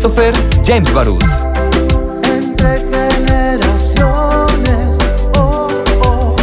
Christopher James Barús. Entre generaciones. Oh, oh.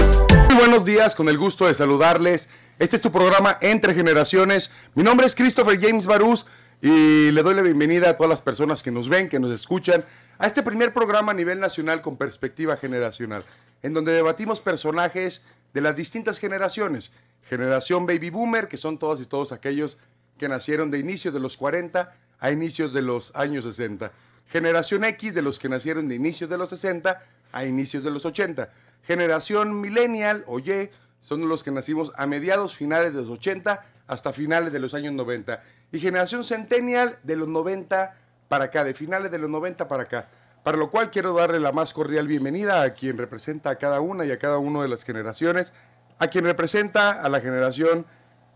Muy buenos días, con el gusto de saludarles. Este es tu programa Entre Generaciones. Mi nombre es Christopher James Barús y le doy la bienvenida a todas las personas que nos ven, que nos escuchan, a este primer programa a nivel nacional con perspectiva generacional, en donde debatimos personajes de las distintas generaciones. Generación Baby Boomer, que son todos y todos aquellos que nacieron de inicio de los 40 a inicios de los años 60. Generación X, de los que nacieron de inicios de los 60 a inicios de los 80. Generación Millennial o Y, son los que nacimos a mediados finales de los 80 hasta finales de los años 90. Y generación Centennial de los 90 para acá, de finales de los 90 para acá. Para lo cual quiero darle la más cordial bienvenida a quien representa a cada una y a cada una de las generaciones, a quien representa a la generación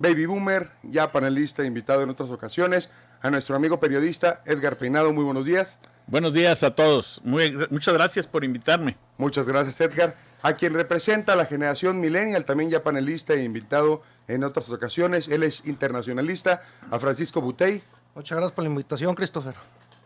Baby Boomer, ya panelista invitado en otras ocasiones, a nuestro amigo periodista Edgar Peinado. Muy buenos días. Buenos días a todos. Muy, muchas gracias por invitarme. Muchas gracias, Edgar. A quien representa a la generación millennial, también ya panelista e invitado en otras ocasiones. Él es internacionalista, a Francisco Butey. Muchas gracias por la invitación, Christopher.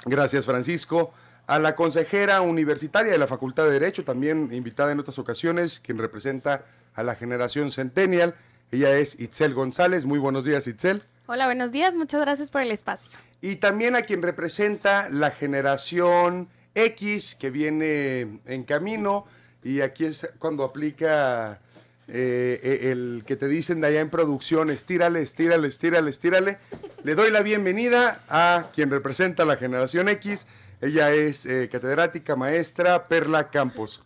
Gracias, Francisco. A la consejera universitaria de la Facultad de Derecho, también invitada en otras ocasiones, quien representa a la generación centennial. Ella es Itzel González. Muy buenos días, Itzel. Hola, buenos días. Muchas gracias por el espacio. Y también a quien representa la generación X, que viene en camino. Y aquí es cuando aplica eh, el que te dicen de allá en producción, estírale, estírale, estírale, estírale. Le doy la bienvenida a quien representa la generación X. Ella es eh, catedrática, maestra, Perla Campos.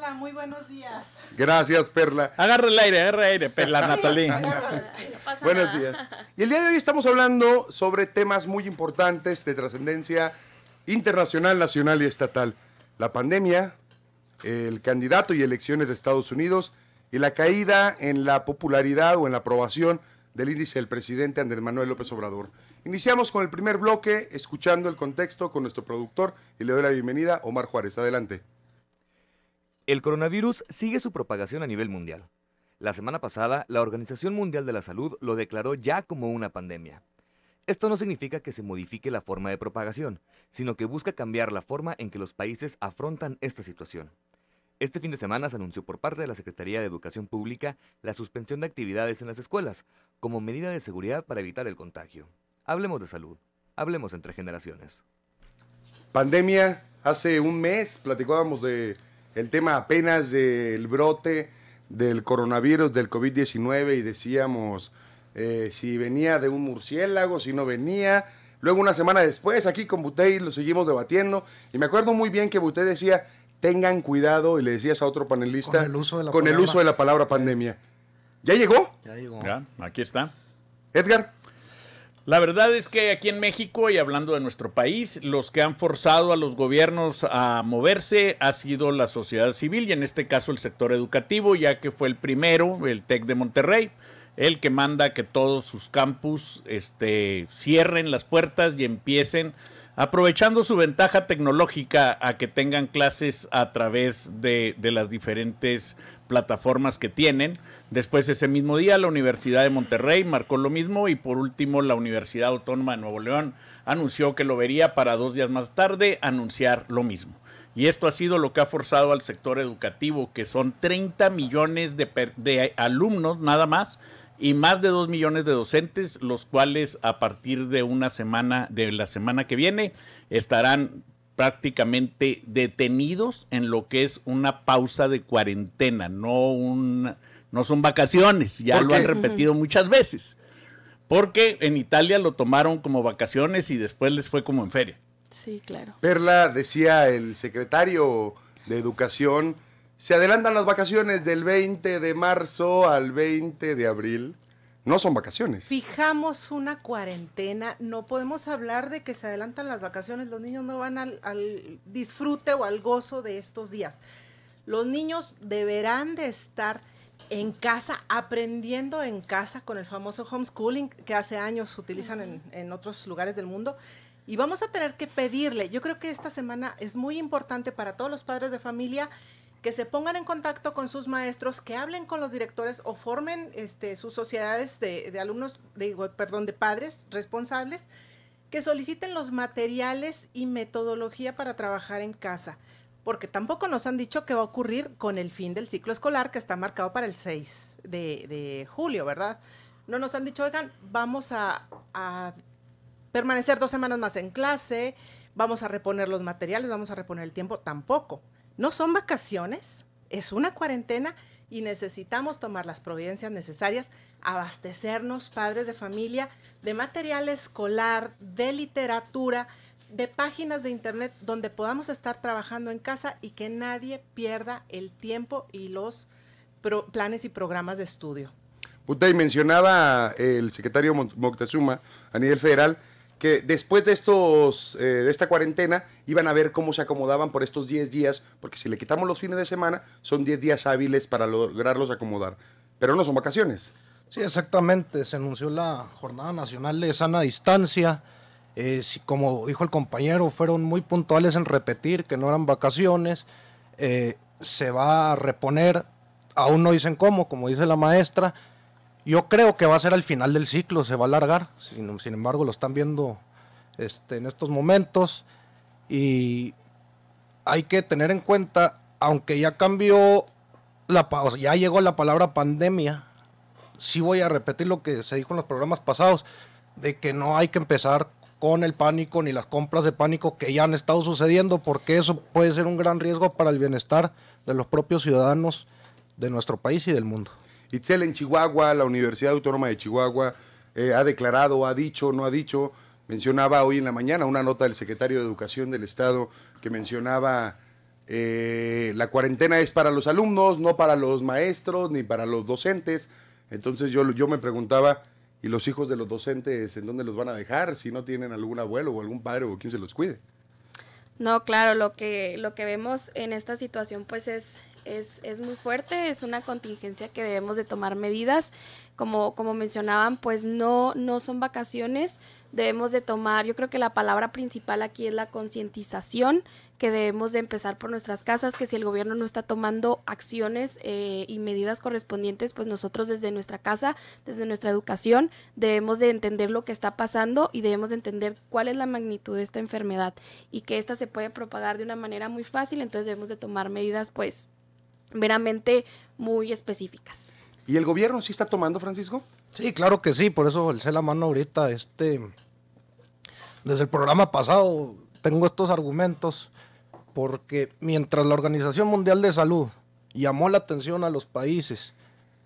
Hola, muy buenos días. Gracias, Perla. Agarra el aire, agarra el aire, Perla Natalí. Buenos días. Y el día de hoy estamos hablando sobre temas muy importantes de trascendencia internacional, nacional y estatal. La pandemia, el candidato y elecciones de Estados Unidos y la caída en la popularidad o en la aprobación del índice del presidente Andrés Manuel López Obrador. Iniciamos con el primer bloque, escuchando el contexto con nuestro productor y le doy la bienvenida, Omar Juárez. Adelante. El coronavirus sigue su propagación a nivel mundial. La semana pasada, la Organización Mundial de la Salud lo declaró ya como una pandemia. Esto no significa que se modifique la forma de propagación, sino que busca cambiar la forma en que los países afrontan esta situación. Este fin de semana se anunció por parte de la Secretaría de Educación Pública la suspensión de actividades en las escuelas, como medida de seguridad para evitar el contagio. Hablemos de salud, hablemos entre generaciones. Pandemia, hace un mes platicábamos de el tema apenas del brote del coronavirus, del COVID-19 y decíamos eh, si venía de un murciélago, si no venía. Luego una semana después aquí con Butey lo seguimos debatiendo y me acuerdo muy bien que Butey decía tengan cuidado, y le decías a otro panelista, Con el uso de la palabra. uso de la palabra pandemia. ¿Ya llegó? Ya llegó. Ya, aquí está. Edgar, La verdad es que aquí en México y hablando de nuestro país, los que han forzado a los gobiernos a moverse ha sido la sociedad civil y en este caso el sector educativo, ya que fue el primero, el TEC de Monterrey, el que manda que todos sus campus este, cierren las puertas y empiecen aprovechando su ventaja tecnológica a que tengan clases a través de, de las diferentes plataformas que tienen. Después ese mismo día la Universidad de Monterrey marcó lo mismo y por último la Universidad Autónoma de Nuevo León anunció que lo vería para dos días más tarde anunciar lo mismo. Y esto ha sido lo que ha forzado al sector educativo, que son 30 millones de, de alumnos nada más y más de 2 millones de docentes, los cuales a partir de una semana, de la semana que viene, estarán prácticamente detenidos en lo que es una pausa de cuarentena, no un, no son vacaciones, ya ¿Por lo han repetido muchas veces. Porque en Italia lo tomaron como vacaciones y después les fue como en feria. Sí, claro. Perla, decía el secretario de Educación, se adelantan las vacaciones del 20 de marzo al 20 de abril. No son vacaciones. Fijamos una cuarentena, no podemos hablar de que se adelantan las vacaciones, los niños no van al, al disfrute o al gozo de estos días. Los niños deberán de estar en casa, aprendiendo en casa con el famoso homeschooling que hace años utilizan en, en otros lugares del mundo. Y vamos a tener que pedirle, yo creo que esta semana es muy importante para todos los padres de familia que se pongan en contacto con sus maestros, que hablen con los directores o formen este, sus sociedades de, de alumnos, digo, perdón, de padres responsables que soliciten los materiales y metodología para trabajar en casa, porque tampoco nos han dicho qué va a ocurrir con el fin del ciclo escolar que está marcado para el 6 de, julio, ¿verdad? No nos han dicho, oigan, vamos a, a permanecer dos semanas más en clase, vamos a reponer los materiales, vamos a reponer el tiempo, tampoco. No son vacaciones, es una cuarentena y necesitamos tomar las providencias necesarias, abastecernos, padres de familia, de material escolar, de literatura, de páginas de internet donde podamos estar trabajando en casa y que nadie pierda el tiempo y los pro- planes y programas de estudio. Puta, y mencionaba el secretario Moctezuma a nivel federal que después de estos eh, de esta cuarentena iban a ver cómo se acomodaban por estos 10 días, porque si le quitamos los fines de semana, son 10 días hábiles para lograrlos acomodar. Pero no son vacaciones. Sí, exactamente. Se anunció la Jornada Nacional de Sana Distancia. Eh, como dijo el compañero, fueron muy puntuales en repetir que no eran vacaciones. Eh, se va a reponer, aún no dicen cómo, como dice la maestra. Yo creo que va a ser al final del ciclo, se va a alargar. Sin, embargo, lo están viendo este, en estos momentos. Y hay que tener en cuenta, aunque ya cambió, la, o sea, ya llegó la palabra pandemia, sí voy a repetir lo que se dijo en los programas pasados, de que no hay que empezar con el pánico ni las compras de pánico que ya han estado sucediendo, porque eso puede ser un gran riesgo para el bienestar de los propios ciudadanos de nuestro país y del mundo. Itzel en Chihuahua, la Universidad Autónoma de Chihuahua, eh, ha declarado, ha dicho, no ha dicho. Mencionaba hoy en la mañana una nota del secretario de Educación del Estado que mencionaba eh, la cuarentena es para los alumnos, no para los maestros ni para los docentes. Entonces yo, yo me preguntaba, ¿y los hijos de los docentes en dónde los van a dejar? Si no tienen algún abuelo o algún padre o quien se los cuide. No, claro, lo que, lo que vemos en esta situación pues es, es, es muy fuerte, es una contingencia que debemos de tomar medidas. Como, como mencionaban, pues no, no son vacaciones, debemos de tomar, yo creo que la palabra principal aquí es la concientización, que debemos de empezar por nuestras casas, que si el gobierno no está tomando acciones eh, y medidas correspondientes, pues nosotros desde nuestra casa, desde nuestra educación, debemos de entender lo que está pasando y debemos de entender cuál es la magnitud de esta enfermedad y que esta se puede propagar de una manera muy fácil, entonces debemos de tomar medidas pues meramente muy específicas. ¿Y el gobierno sí está tomando, Francisco? Sí, claro que sí, por eso alcé la mano ahorita. Este, desde el programa pasado tengo estos argumentos, porque mientras la Organización Mundial de Salud llamó la atención a los países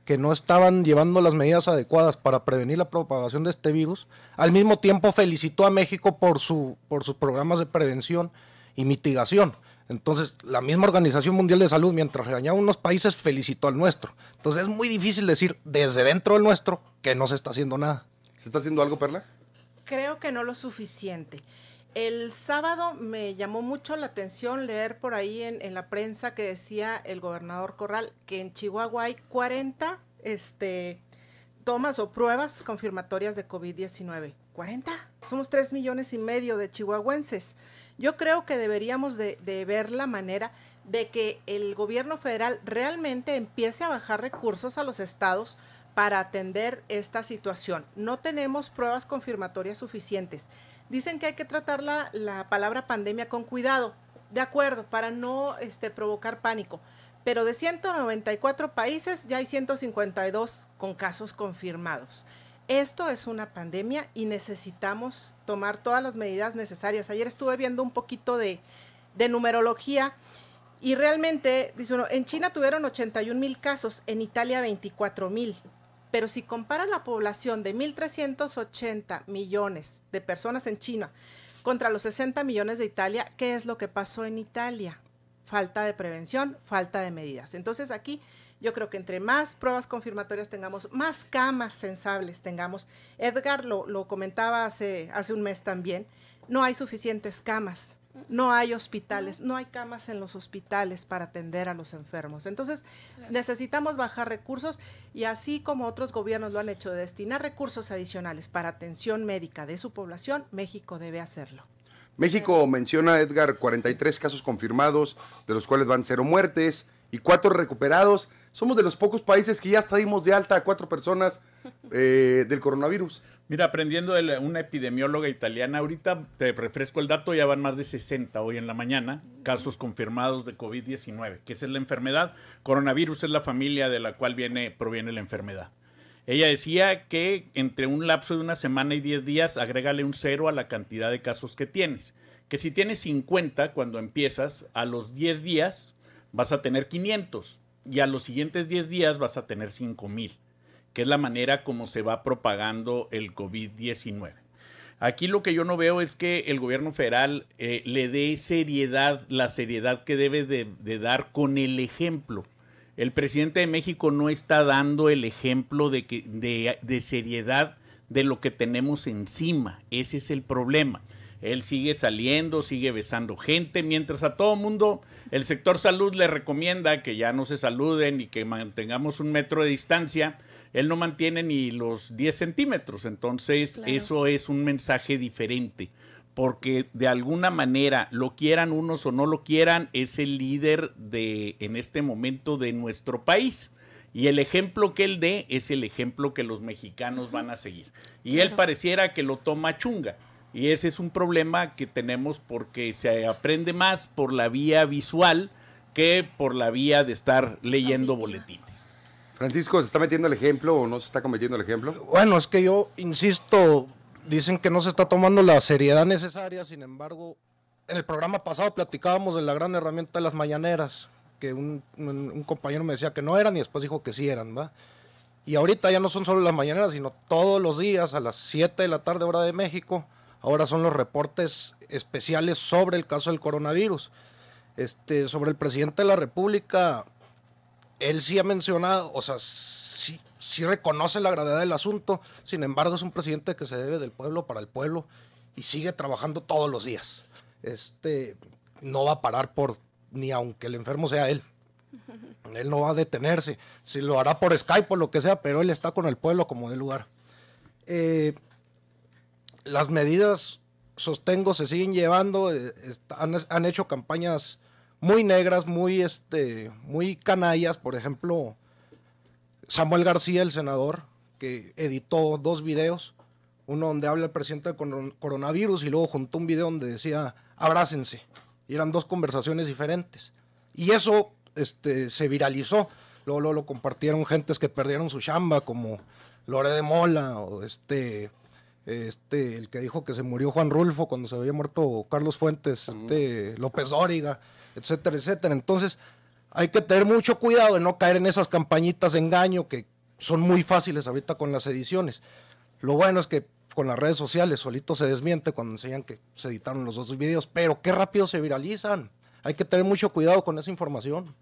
que no estaban llevando las medidas adecuadas para prevenir la propagación de este virus, al mismo tiempo felicitó a México por, su, por sus programas de prevención y mitigación. Entonces, la misma Organización Mundial de Salud, mientras regañaba a unos países, felicitó al nuestro. Entonces, es muy difícil decir desde dentro del nuestro que no se está haciendo nada. ¿Se está haciendo algo, Perla? Creo que no lo suficiente. El sábado me llamó mucho la atención leer por ahí en, la prensa que decía el gobernador Corral que en Chihuahua hay 40 este, tomas o pruebas confirmatorias de COVID-19. ¿40? Somos 3 millones y medio de chihuahuenses. Yo creo que deberíamos de, de ver la manera de que el gobierno federal realmente empiece a bajar recursos a los estados para atender esta situación. No tenemos pruebas confirmatorias suficientes. Dicen que hay que tratar la, la palabra pandemia con cuidado, de acuerdo, para no este, provocar pánico. Pero de 194 países ya hay 152 con casos confirmados. Esto es una pandemia y necesitamos tomar todas las medidas necesarias. Ayer estuve viendo un poquito de, de numerología y realmente, dice uno, en China tuvieron 81 mil casos, en Italia 24 mil. Pero si comparas la población de 1.380 millones de personas en China contra los 60 millones de Italia, ¿qué es lo que pasó en Italia? Falta de prevención, falta de medidas. Entonces aquí yo creo que entre más pruebas confirmatorias tengamos, más camas sensables tengamos. Edgar lo, lo comentaba hace, hace un mes también, no hay suficientes camas. No hay hospitales, no hay camas en los hospitales para atender a los enfermos. Entonces, necesitamos bajar recursos y así como otros gobiernos lo han hecho de destinar recursos adicionales para atención médica de su población, México debe hacerlo. México menciona, Edgar, 43 casos confirmados, de los cuales van cero muertes. y cuatro recuperados. Somos de los pocos países que ya dimos de alta a cuatro personas eh, del coronavirus. Mira, aprendiendo de una epidemióloga italiana, ahorita te refresco el dato, ya van más de 60 hoy en la mañana casos confirmados de COVID-19, que es la enfermedad. Coronavirus es la familia de la cual viene, proviene la enfermedad. Ella decía que entre un lapso de una semana y 10 días, agrégale un cero a la cantidad de casos que tienes. Que si tienes 50 cuando empiezas, a los 10 días vas a tener 500 y a los siguientes 10 días vas a tener 5000 que es la manera como se va propagando el COVID-19. Aquí lo que yo no veo es que el gobierno federal eh, le dé seriedad, la seriedad que debe de, dar con el ejemplo. El presidente de México no está dando el ejemplo de, que, de seriedad de lo que tenemos encima. Ese es el problema. Él sigue saliendo, sigue besando gente, mientras a todo mundo el sector salud le recomienda que ya no se saluden y que mantengamos un metro de distancia. Él no mantiene ni los 10 centímetros, entonces Claro. eso es un mensaje diferente, porque de alguna manera, lo quieran unos o no lo quieran, es el líder de en este momento de nuestro país. Y el ejemplo que él dé es el ejemplo que los mexicanos van a seguir. Y él pareciera que lo toma chunga. Y ese es un problema que tenemos porque se aprende más por la vía visual que por la vía de estar leyendo boletines. Francisco, ¿se está metiendo el ejemplo o no se está cometiendo el ejemplo? Bueno, es que yo insisto, dicen que no se está tomando la seriedad necesaria, sin embargo, en el programa pasado platicábamos de la gran herramienta de las mañaneras, que un, compañero me decía que no eran y después dijo que sí eran, ¿va? Y ahorita ya no son solo las mañaneras, sino todos los días a las 7 de la tarde hora de México, ahora son los reportes especiales sobre el caso del coronavirus. Este, sobre el presidente de la República, él sí ha mencionado, o sea, sí, sí reconoce la gravedad del asunto, sin embargo es un presidente que se debe del pueblo para el pueblo y sigue trabajando todos los días. Este no va a parar por ni aunque el enfermo sea él. Él no va a detenerse. Si lo hará por Skype o lo que sea, pero él está con el pueblo como de lugar. Eh, las medidas, sostengo, se siguen llevando. eh, han hecho campañas muy negras, muy, este, muy canallas. Por ejemplo, Samuel García, el senador, que editó dos videos. Uno donde habla el presidente del coron- coronavirus y luego juntó un video donde decía abrácense. Y eran dos conversaciones diferentes. Y eso este, se viralizó. Luego, luego lo compartieron gentes que perdieron su chamba, como Lore de Mola, o este, este, el que dijo que se murió Juan Rulfo cuando se había muerto Carlos Fuentes, este, López Dóriga, etcétera, etcétera. Entonces, hay que tener mucho cuidado de no caer en esas campañitas de engaño que son muy fáciles ahorita con las ediciones. Lo bueno es que con las redes sociales solito se desmiente cuando enseñan que se editaron los dos videos, pero qué rápido se viralizan. Hay que tener mucho cuidado con esa información.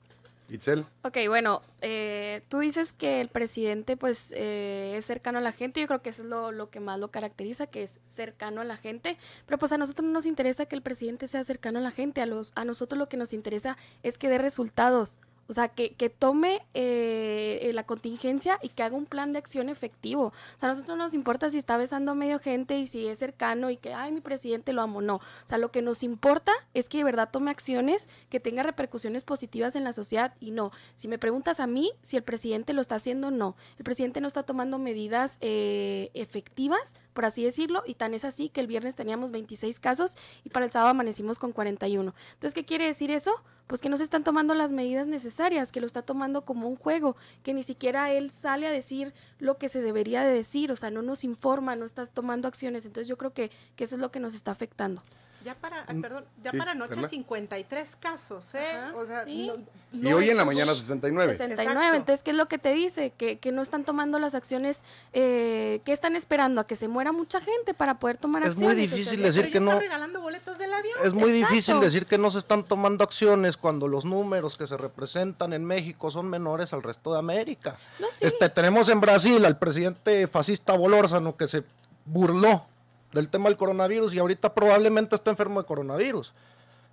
Itzel. Ok, bueno, eh, tú dices que el presidente pues eh, es cercano a la gente, yo creo que eso es lo, lo que más lo caracteriza, que es cercano a la gente, pero pues a nosotros no nos interesa que el presidente sea cercano a la gente, a, los, a nosotros lo que nos interesa es que dé resultados, o sea, que, que tome eh, eh, la contingencia y que haga un plan de acción efectivo. O sea, a nosotros no nos importa si está besando medio gente y si es cercano y que, ay, mi presidente lo amo. No. O sea, lo que nos importa es que de verdad tome acciones que tenga repercusiones positivas en la sociedad y no. Si me preguntas a mí si el presidente lo está haciendo, no. El presidente no está tomando medidas eh, efectivas, por así decirlo, y tan es así que el viernes teníamos 26 casos y para el sábado amanecimos con 41. Entonces, ¿qué quiere decir eso? Pues que no se están tomando las medidas necesarias, que lo está tomando como un juego, que ni siquiera él sale a decir lo que se debería de decir, o sea, no nos informa, no estás tomando acciones. Entonces yo creo que, que eso es lo que nos está afectando. Ya para, ay, perdón, ya Sí, para anoche Carla. 53 casos, ¿eh? Ajá, o sea, sí. no- Y hoy en la es- mañana 69. 69. Exacto. Entonces, ¿qué es lo que te dice? Que, que no están tomando las acciones eh, que están esperando a que se muera mucha gente para poder tomar Es muy acciones. O sea, difícil Pero decir ya que está no- regalando boletos del avión. Es muy Exacto. difícil decir que no se están tomando acciones cuando los números que se representan en México son menores al resto de América. No, sí. Este, tenemos en Brasil al presidente fascista Bolórzano que se burló del tema del coronavirus y ahorita probablemente está enfermo de coronavirus.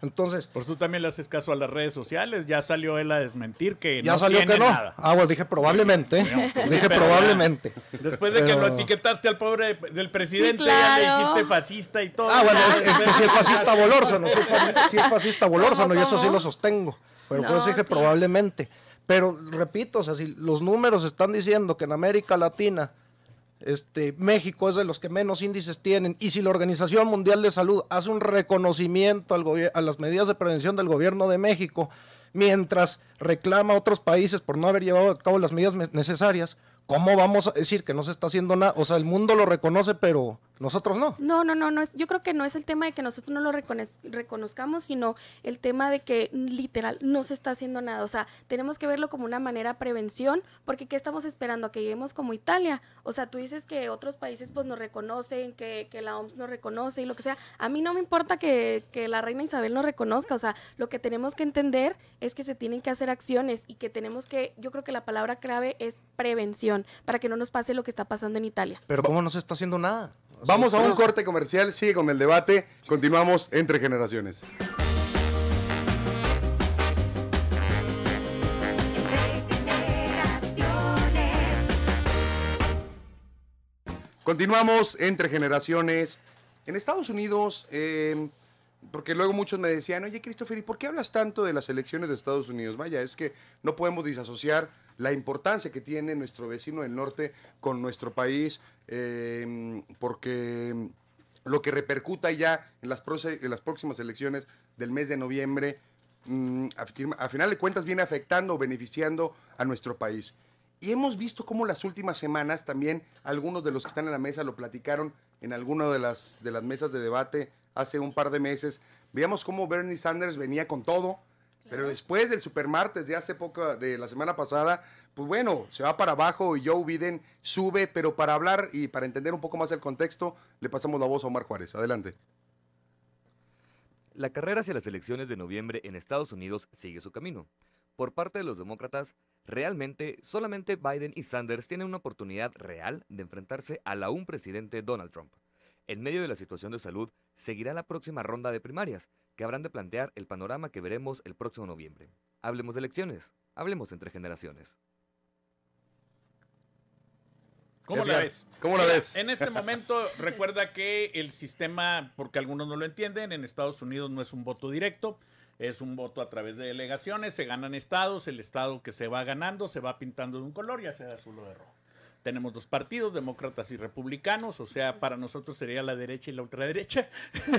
Entonces, Pues tú también le haces caso a las redes sociales, ya salió él a desmentir que ya no salió tiene que no. nada. Ah, bueno, dije probablemente. ¿eh? dije probablemente. Después de que Pero- lo etiquetaste al pobre del presidente, Sí, ya le dijiste fascista y todo. Ah, bueno, es, es que si es fascista Bolórzano, sí, es sí es fascista Bolórzano y eso sí lo sostengo. pero por No, eso dije sí. probablemente. Pero repito, o sea, si los números están diciendo que en América Latina este, México es de los que menos índices tienen. Y si la Organización Mundial de Salud hace un reconocimiento al a las medidas de prevención del gobierno de México, mientras reclama a otros países por no haber llevado a cabo las medidas me- necesarias, ¿cómo vamos a decir que no se está haciendo nada? O sea, el mundo lo reconoce, pero nosotros no. No, no, no, no es, yo creo que no es el tema de que nosotros no lo reconoz- reconozcamos, sino el tema de que literal no se está haciendo nada. O sea, tenemos que verlo como una manera prevención, porque ¿qué estamos esperando? ¿A que lleguemos como Italia? O sea, tú dices que otros países pues nos reconocen, que, que la OMS nos reconoce y lo que sea. A mí no me importa que, que la reina Isabel nos reconozca. O sea, lo que tenemos que entender es que se tienen que hacer acciones y que tenemos que, yo creo que la palabra clave es prevención, para que no nos pase lo que está pasando en Italia. Pero ¿cómo no se está haciendo nada? Vamos a un corte comercial, sigue con el debate, continuamos entre generaciones. Continuamos entre generaciones. En Estados Unidos, eh, porque luego muchos me decían, oye Christopher, ¿y por qué hablas tanto de las elecciones de Estados Unidos? Vaya, es que no podemos disasociar la importancia que tiene nuestro vecino del norte con nuestro país, eh, porque lo que repercuta ya en las, próximas elecciones del mes de noviembre, mm, a final de cuentas viene afectando o beneficiando a nuestro país. Y hemos visto cómo las últimas semanas también algunos de los que están en la mesa lo platicaron en alguna de las, de las mesas de debate hace un par de meses. Veíamos cómo Bernie Sanders venía con todo, pero después del supermartes de hace poco, de la semana pasada, pues bueno, se va para abajo y Joe Biden sube, pero para hablar y para entender un poco más el contexto, le pasamos la voz a Omar Juárez. Adelante. La carrera hacia las elecciones de noviembre en Estados Unidos sigue su camino. Por parte de los demócratas, realmente solamente Biden y Sanders tienen una oportunidad real de enfrentarse al aún presidente Donald Trump. En medio de la situación de salud, seguirá la próxima ronda de primarias, que habrán de plantear el panorama que veremos el próximo noviembre. Hablemos de elecciones, hablemos entre generaciones. ¿Cómo la ves? ¿cómo la ves? En este momento, recuerda que el sistema, porque algunos no lo entienden, en Estados Unidos no es un voto directo, es un voto a través de delegaciones, se ganan estados, el estado que se va ganando se va pintando de un color, ya sea de azul o de rojo. Tenemos dos partidos, demócratas y republicanos, o sea, para nosotros sería la derecha y la ultraderecha.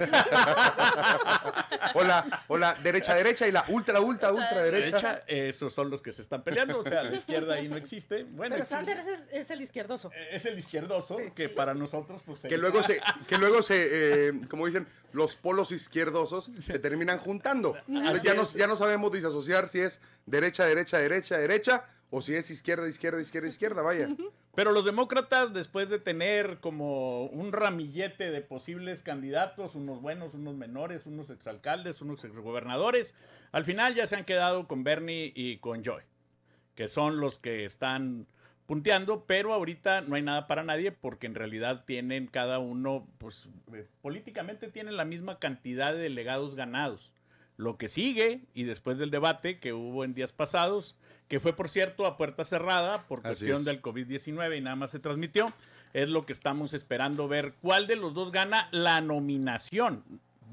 Hola, hola, derecha, derecha y la ultra, ultra, ultra derecha. Derecha, esos son los que se están peleando, o sea, la izquierda ahí no existe. Bueno, Pero Sanders es el, es el izquierdoso. es el izquierdoso, que para nosotros, pues... Que luego se, que luego se, eh, como dicen, los polos izquierdosos se terminan juntando. Entonces ya no, ya no sabemos disasociar si es derecha, derecha, derecha, derecha, o si es izquierda, izquierda, izquierda, izquierda, vaya. Pero los demócratas, después de tener como un ramillete de posibles candidatos, unos buenos, unos menores, unos exalcaldes, unos exgobernadores, al final ya se han quedado con Bernie y con Joy, que son los que están punteando, pero ahorita no hay nada para nadie porque en realidad tienen cada uno, pues eh, políticamente tienen la misma cantidad de delegados ganados. Lo que sigue, y después del debate que hubo en días pasados, que fue por cierto a puerta cerrada por cuestión es. del COVID-19 y nada más se transmitió, es lo que estamos esperando ver cuál de los dos gana la nominación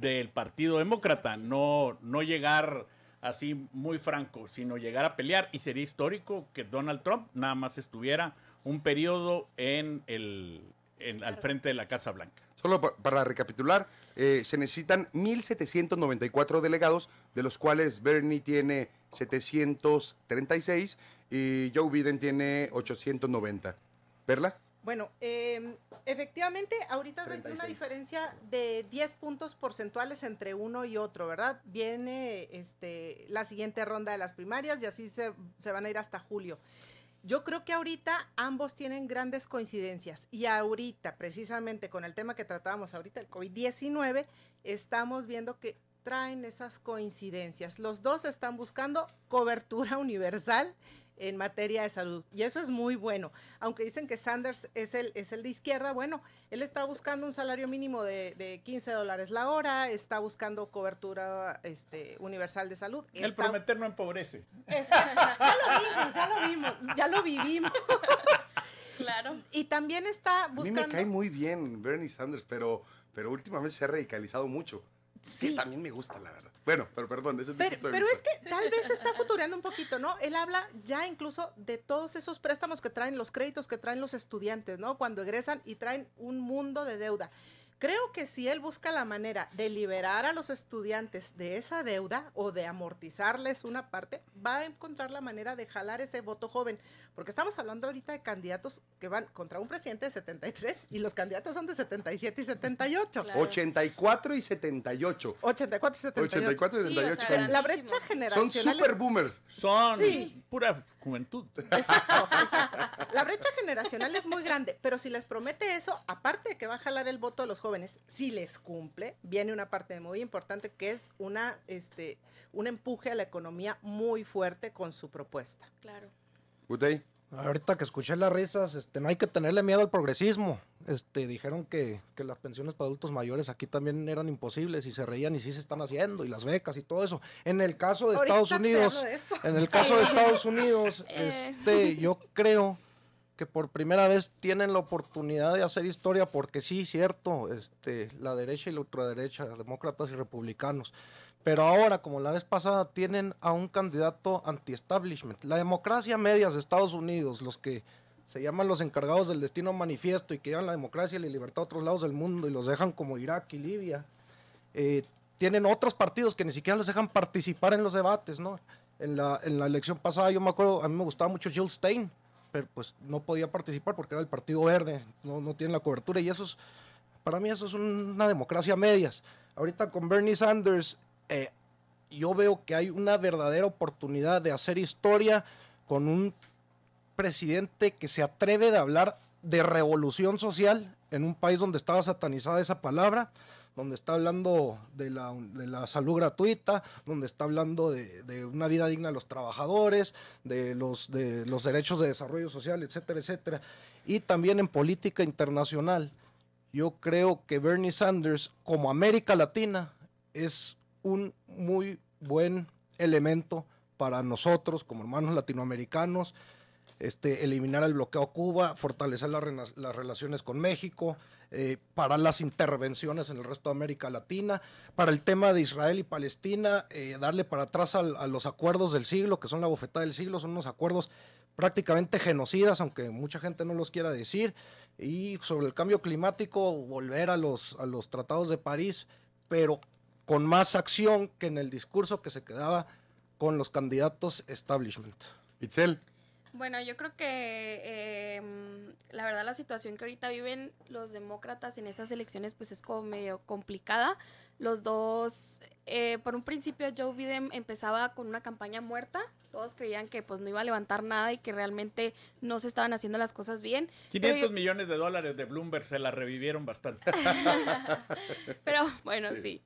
del Partido Demócrata, no, no llegar así muy franco, sino llegar a pelear y sería histórico que Donald Trump nada más estuviera un periodo en el, en- al frente de la Casa Blanca. Solo pa- para recapitular, eh, se necesitan 1.794 delegados, de los cuales Bernie tiene 736 y Joe Biden tiene 890. ¿Perla? Bueno, eh, efectivamente, ahorita hay una 36. diferencia de 10 puntos porcentuales entre uno y otro, ¿verdad? Viene este, la siguiente ronda de las primarias y así se, se van a ir hasta julio. Yo creo que ahorita ambos tienen grandes coincidencias y ahorita, precisamente con el tema que tratábamos ahorita, el COVID-19, estamos viendo que traen esas coincidencias. Los dos están buscando cobertura universal en materia de salud y eso es muy bueno. Aunque dicen que Sanders es el, es el de izquierda, bueno, él está buscando un salario mínimo de, de 15 dólares la hora, está buscando cobertura este, universal de salud. El está- prometer no empobrece. es- ya lo vimos, ya lo vimos, ya lo vivimos. Claro. Y también está A mí buscando... me cae muy bien Bernie Sanders, pero, pero últimamente se ha radicalizado mucho. Sí. Sí. también me gusta, la verdad. Bueno, pero perdón, ese es mi Pero, punto de pero es que tal vez está futureando un poquito, ¿no? Él habla ya incluso de todos esos préstamos que traen, los créditos que traen los estudiantes, ¿no? Cuando egresan y traen un mundo de deuda. Creo que si él busca la manera de liberar a los estudiantes de esa deuda o de amortizarles una parte, va a encontrar la manera de jalar ese voto joven. Porque estamos hablando ahorita de candidatos que van contra un presidente de 73 y los candidatos son de 77 y 78. Claro. 84 y 78. 84 y 78. 84 y Sí, o 78. sea, son- La brecha son generacional super es- boomers. Son Sí. pura juventud. Exacto, exacto. La brecha generacional es muy grande, pero si les promete eso, aparte de que va a jalar el voto de los jóvenes, si les cumple, viene una parte muy importante que es una, este, un empuje a la economía muy fuerte con su propuesta. Claro. Gutey. Ahorita que escuché las risas, este, no hay que tenerle miedo al progresismo. Este, dijeron que, que las pensiones para adultos mayores aquí también eran imposibles y se reían y sí se están haciendo y las becas y todo eso. En el caso de Ahorita Estados Unidos, de en el caso de Estados Unidos, Eh. este, yo creo que por primera vez tienen la oportunidad de hacer historia porque sí, cierto, este, la derecha y la ultraderecha, demócratas y republicanos. Pero ahora, como la vez pasada, tienen a un candidato anti-establishment. La democracia medias de Estados Unidos, los que se llaman los encargados del destino manifiesto y que llevan la democracia y la libertad a otros lados del mundo y los dejan como Irak y Libia, eh, tienen otros partidos que ni siquiera los dejan participar en los debates, ¿no? En la, en la elección pasada yo me acuerdo, a mí me gustaba mucho Jill Stein, pero pues no podía participar porque era el Partido Verde, no, no tiene la cobertura y eso es, para mí eso es una democracia medias. Ahorita con Bernie Sanders, eh, yo veo que hay una verdadera oportunidad de hacer historia con un presidente que se atreve de hablar de revolución social en un país donde estaba satanizada esa palabra, donde está hablando de la, salud gratuita, donde está hablando de, de una vida digna de los trabajadores, de los, de los derechos de desarrollo social, etcétera, etcétera. Y también en política internacional. Yo creo que Bernie Sanders, como América Latina, es un muy buen elemento para nosotros como hermanos latinoamericanos, este, eliminar el bloqueo a Cuba, fortalecer las relaciones con México, eh, para las intervenciones en el resto de América Latina, para el tema de Israel y Palestina, eh, darle para atrás a, los acuerdos del siglo, que son la bofetada del siglo, son unos acuerdos prácticamente genocidas, aunque mucha gente no los quiera decir, y sobre el cambio climático, volver a los, a los tratados de París, pero con más acción que en el discurso que se quedaba con los candidatos establishment. Itzel. Bueno, yo creo que eh, mm, la verdad la situación que ahorita viven los demócratas en estas elecciones pues es como medio complicada. Los dos, eh, por un principio Joe Biden empezaba con una campaña muerta. Todos creían que pues no iba a levantar nada y que realmente no se estaban haciendo las cosas bien. Pero 500 yo- millones de dólares de Bloomberg se la revivieron bastante. Pero bueno, sí.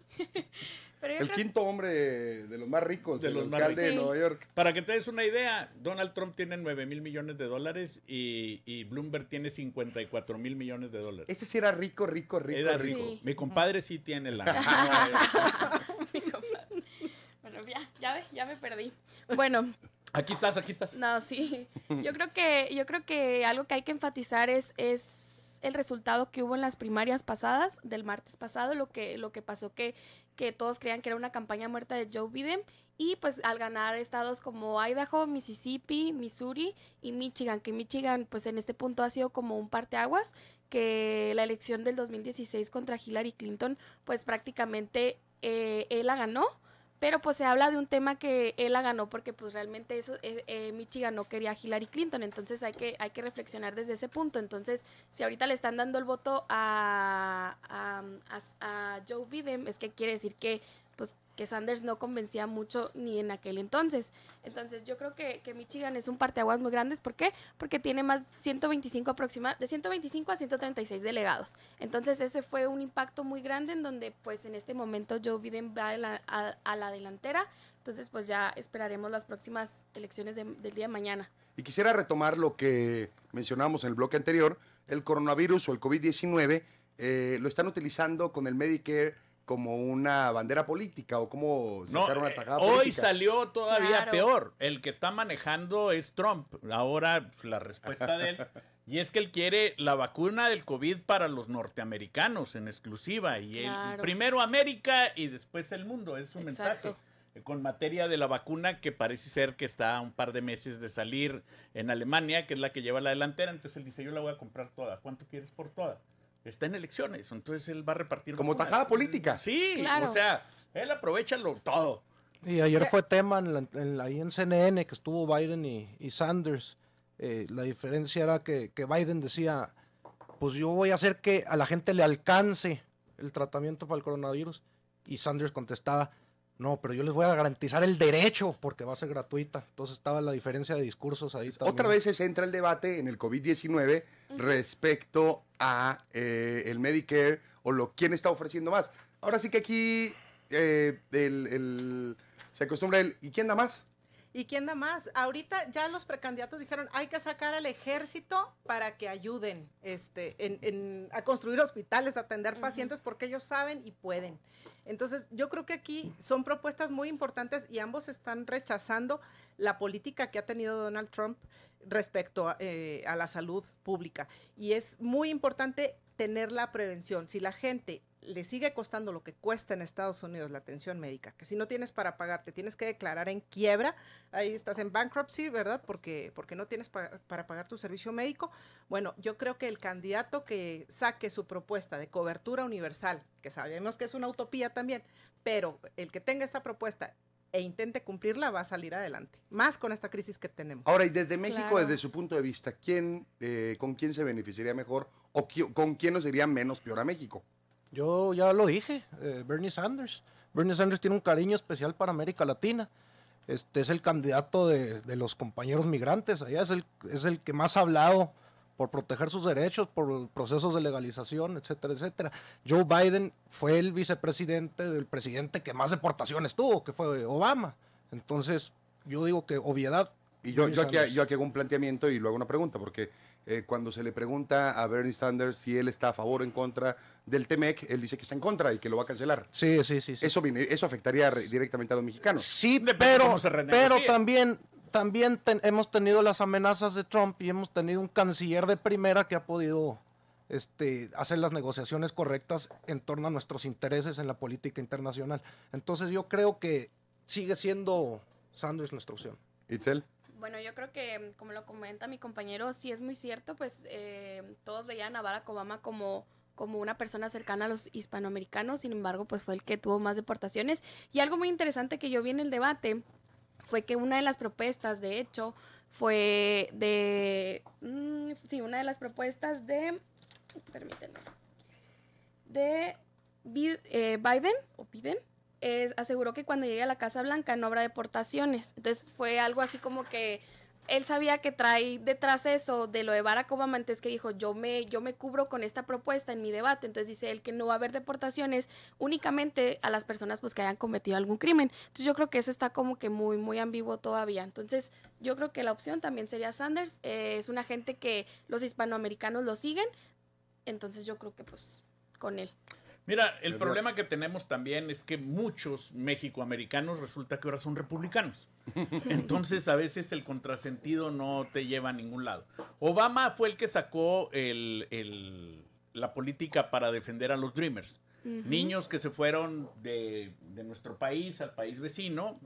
El creo- quinto hombre de los más ricos, De el los más alcalde de ricos. Nueva York. Para que te des una idea, Donald Trump tiene 9 mil millones de dólares y, y Bloomberg tiene 54 mil millones de dólares. Este sí era rico, rico, rico, Era rico. rico. Sí. Mi compadre sí tiene la. Mi compadre. Bueno, ya, ya, ve, ya me perdí. Bueno, Aquí estás, aquí estás. No, sí. Yo creo que, yo creo que algo que hay que enfatizar es, es el resultado que hubo en las primarias pasadas, del martes pasado, lo que, lo que pasó que, que todos creían que era una campaña muerta de Joe Biden. Y pues al ganar estados como Idaho, Mississippi, Missouri y Michigan, que Michigan pues en este punto ha sido como un parteaguas, que la elección del 2016 contra Hillary Clinton pues prácticamente eh, él la ganó. Pero pues se habla de un tema que él la ganó porque pues realmente eso eh, eh, Michigan no quería a Hillary Clinton, entonces hay que hay que reflexionar desde ese punto. Entonces, si ahorita le están dando el voto a, a, a- a Joe Biden, es que quiere decir que pues que Sanders no convencía mucho ni en aquel entonces. Entonces, yo creo que, que Michigan es un parteaguas muy grande. ¿Por qué? Porque tiene más 125 aproxima, de 125 a 136 delegados. Entonces, ese fue un impacto muy grande en donde, pues, en este momento Joe Biden va a la, a- a la delantera. Entonces, pues ya esperaremos las próximas elecciones de- del día de mañana. Y quisiera retomar lo que mencionamos en el bloque anterior, el coronavirus o el COVID-19 eh, lo están utilizando con el Medicare como una bandera política o como No, sacar una eh, tajada hoy política. salió todavía Claro. peor. El que está manejando es Trump. Ahora pues, la respuesta de él Y es que él quiere la vacuna del COVID para los norteamericanos en exclusiva. Y él, Claro. primero América y después el mundo. Es su Exacto. mensaje. Con materia de la vacuna que parece ser que está a un par de meses de salir en Alemania, que es la que lleva la delantera. Entonces él dice, yo la voy a comprar toda. ¿Cuánto quieres por toda? Está en elecciones. Entonces él va a repartir. Como vacunas. tajada política. Sí, Claro. o sea, él aprovecha lo todo. Y ayer fue tema en la, en la- ahí en CNN que estuvo Biden y, y Sanders. Eh, la diferencia era que, que Biden decía, pues yo voy a hacer que a la gente le alcance el tratamiento para el coronavirus. Y Sanders contestaba, no, pero yo les voy a garantizar el derecho porque va a ser gratuita. Entonces estaba la diferencia de discursos ahí también. Otra vez se entra el debate en el COVID-19 respecto a eh, el Medicare o lo quién está ofreciendo más. Ahora sí que aquí eh, el- el- se acostumbra el ¿y quién da más? ¿Y quién da más? Ahorita ya los precandidatos dijeron, hay que sacar al ejército para que ayuden este, en, en- a construir hospitales, a atender pacientes, porque ellos saben y pueden. Entonces, yo creo que aquí son propuestas muy importantes y ambos están rechazando la política que ha tenido Donald Trump respecto a, eh, a la salud pública. Y es muy importante tener la prevención. Si la gente le sigue costando lo que cuesta en Estados Unidos la atención médica, que si no tienes para pagar, te tienes que declarar en quiebra, ahí estás en bankruptcy, ¿verdad? Porque, porque no tienes pa- para pagar tu servicio médico. Bueno, yo creo que el candidato que saque su propuesta de cobertura universal, que sabemos que es una utopía también, pero el que tenga esa propuesta e intente cumplirla va a salir adelante, más con esta crisis que tenemos. Ahora, y desde México, Claro. desde su punto de vista, ¿quién, eh, ¿con quién se beneficiaría mejor o con quién nos iría menos peor a México? Yo ya lo dije, eh, Bernie Sanders. Bernie Sanders tiene un cariño especial para América Latina. Este es el candidato de, de los compañeros migrantes. Allá es el, es el que más ha hablado por proteger sus derechos, por procesos de legalización, etcétera, etcétera. Joe Biden fue el vicepresidente del presidente que más deportaciones tuvo, que fue Obama. Entonces, yo digo que obviedad. Y yo, yo, aquí, yo aquí hago un planteamiento y luego una pregunta, porque eh, cuando se le pregunta a Bernie Sanders si él está a favor o en contra del TEMEC, él dice que está en contra y que lo va a cancelar. Sí, sí, sí. sí. Eso, viene- eso afectaría re- directamente a los mexicanos. Sí, pero, pero también, también ten- hemos tenido las amenazas de Trump y hemos tenido un canciller de primera que ha podido este, hacer las negociaciones correctas en torno a nuestros intereses en la política internacional. Entonces yo creo que sigue siendo Sanders nuestra opción. Itzel. Bueno, yo creo que, como lo comenta mi compañero, sí es muy cierto, pues eh, todos veían a Barack Obama como, como una persona cercana a los hispanoamericanos, sin embargo, pues fue el que tuvo más deportaciones. Y algo muy interesante que yo vi en el debate fue que una de las propuestas, de hecho, fue de, mm, sí, una de las propuestas de, permítanme, de eh, Biden, o Biden, es- aseguró que cuando llegue a la Casa Blanca no habrá deportaciones. Entonces fue algo así como que él sabía que trae detrás eso de lo de Barack Obama, entonces que dijo, yo me, yo me cubro con esta propuesta en mi debate. Entonces dice él que no va a haber deportaciones únicamente a las personas pues que hayan cometido algún crimen. Entonces yo creo que eso está como que muy, muy ambiguo todavía. Entonces yo creo que la opción también sería Sanders. Eh, es una gente que los hispanoamericanos lo siguen. Entonces yo creo que pues con él. Mira, el problema que tenemos también es que muchos mexicoamericanos resulta que ahora son republicanos. Entonces, a veces el contrasentido no te lleva a ningún lado. Obama fue el que sacó el- el- la política para defender a los Dreamers. Niños que se fueron de, de nuestro país al país vecino,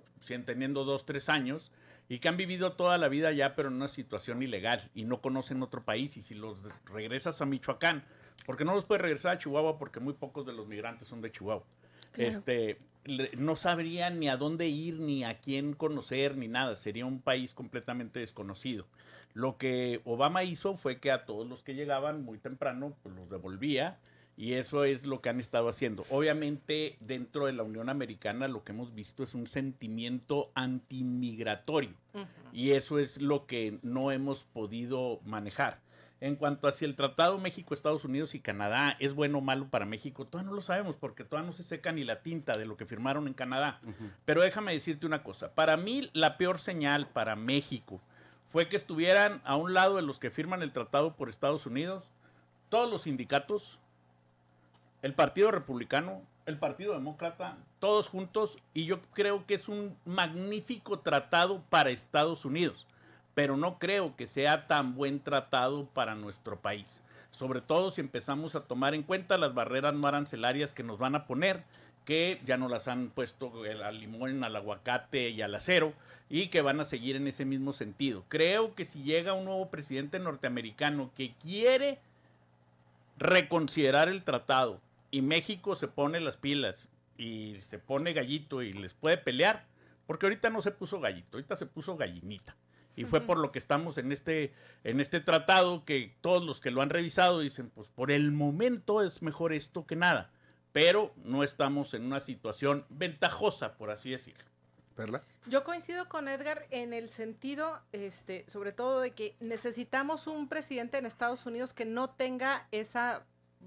teniendo dos, tres años, y que han vivido toda la vida ya, pero en una situación ilegal, y no conocen otro país. Y si los regresas a Michoacán, porque no los puedes regresar a Chihuahua, porque muy pocos de los migrantes son de Chihuahua. Claro. Este, no sabrían ni a dónde ir, ni a quién conocer, ni nada. Sería un país completamente desconocido. Lo que Obama hizo fue que a todos los que llegaban muy temprano, pues los devolvía. Y eso es lo que han estado haciendo. Obviamente, dentro de la Unión Americana, lo que hemos visto es un sentimiento antimigratorio. Y eso es lo que no hemos podido manejar. En cuanto a si el Tratado México, Estados Unidos y Canadá es bueno o malo para México, todavía no lo sabemos porque todavía no se seca ni la tinta de lo que firmaron en Canadá. Pero déjame decirte una cosa. Para mí, la peor señal para México fue que estuvieran a un lado de los que firman el tratado por Estados Unidos, todos los sindicatos, el Partido Republicano, el Partido Demócrata, todos juntos, y yo creo que es un magnífico tratado para Estados Unidos. Pero no creo que sea tan buen tratado para nuestro país. Sobre todo si empezamos a tomar en cuenta las barreras no arancelarias que nos van a poner, que ya no las han puesto al limón, al aguacate y al acero, y que van a seguir en ese mismo sentido. Creo que si llega un nuevo presidente norteamericano que quiere reconsiderar el tratado y México se pone las pilas y se pone gallito y les puede pelear, porque ahorita no se puso gallito, ahorita se puso gallinita. Y fue por lo que estamos en este, en este tratado que todos los que lo han revisado dicen, pues por el momento es mejor esto que nada. Pero no estamos en una situación ventajosa, por así decirlo. ¿Perla? Yo coincido con Edgar en el sentido, este, sobre todo de que necesitamos un presidente en Estados Unidos que no tenga esa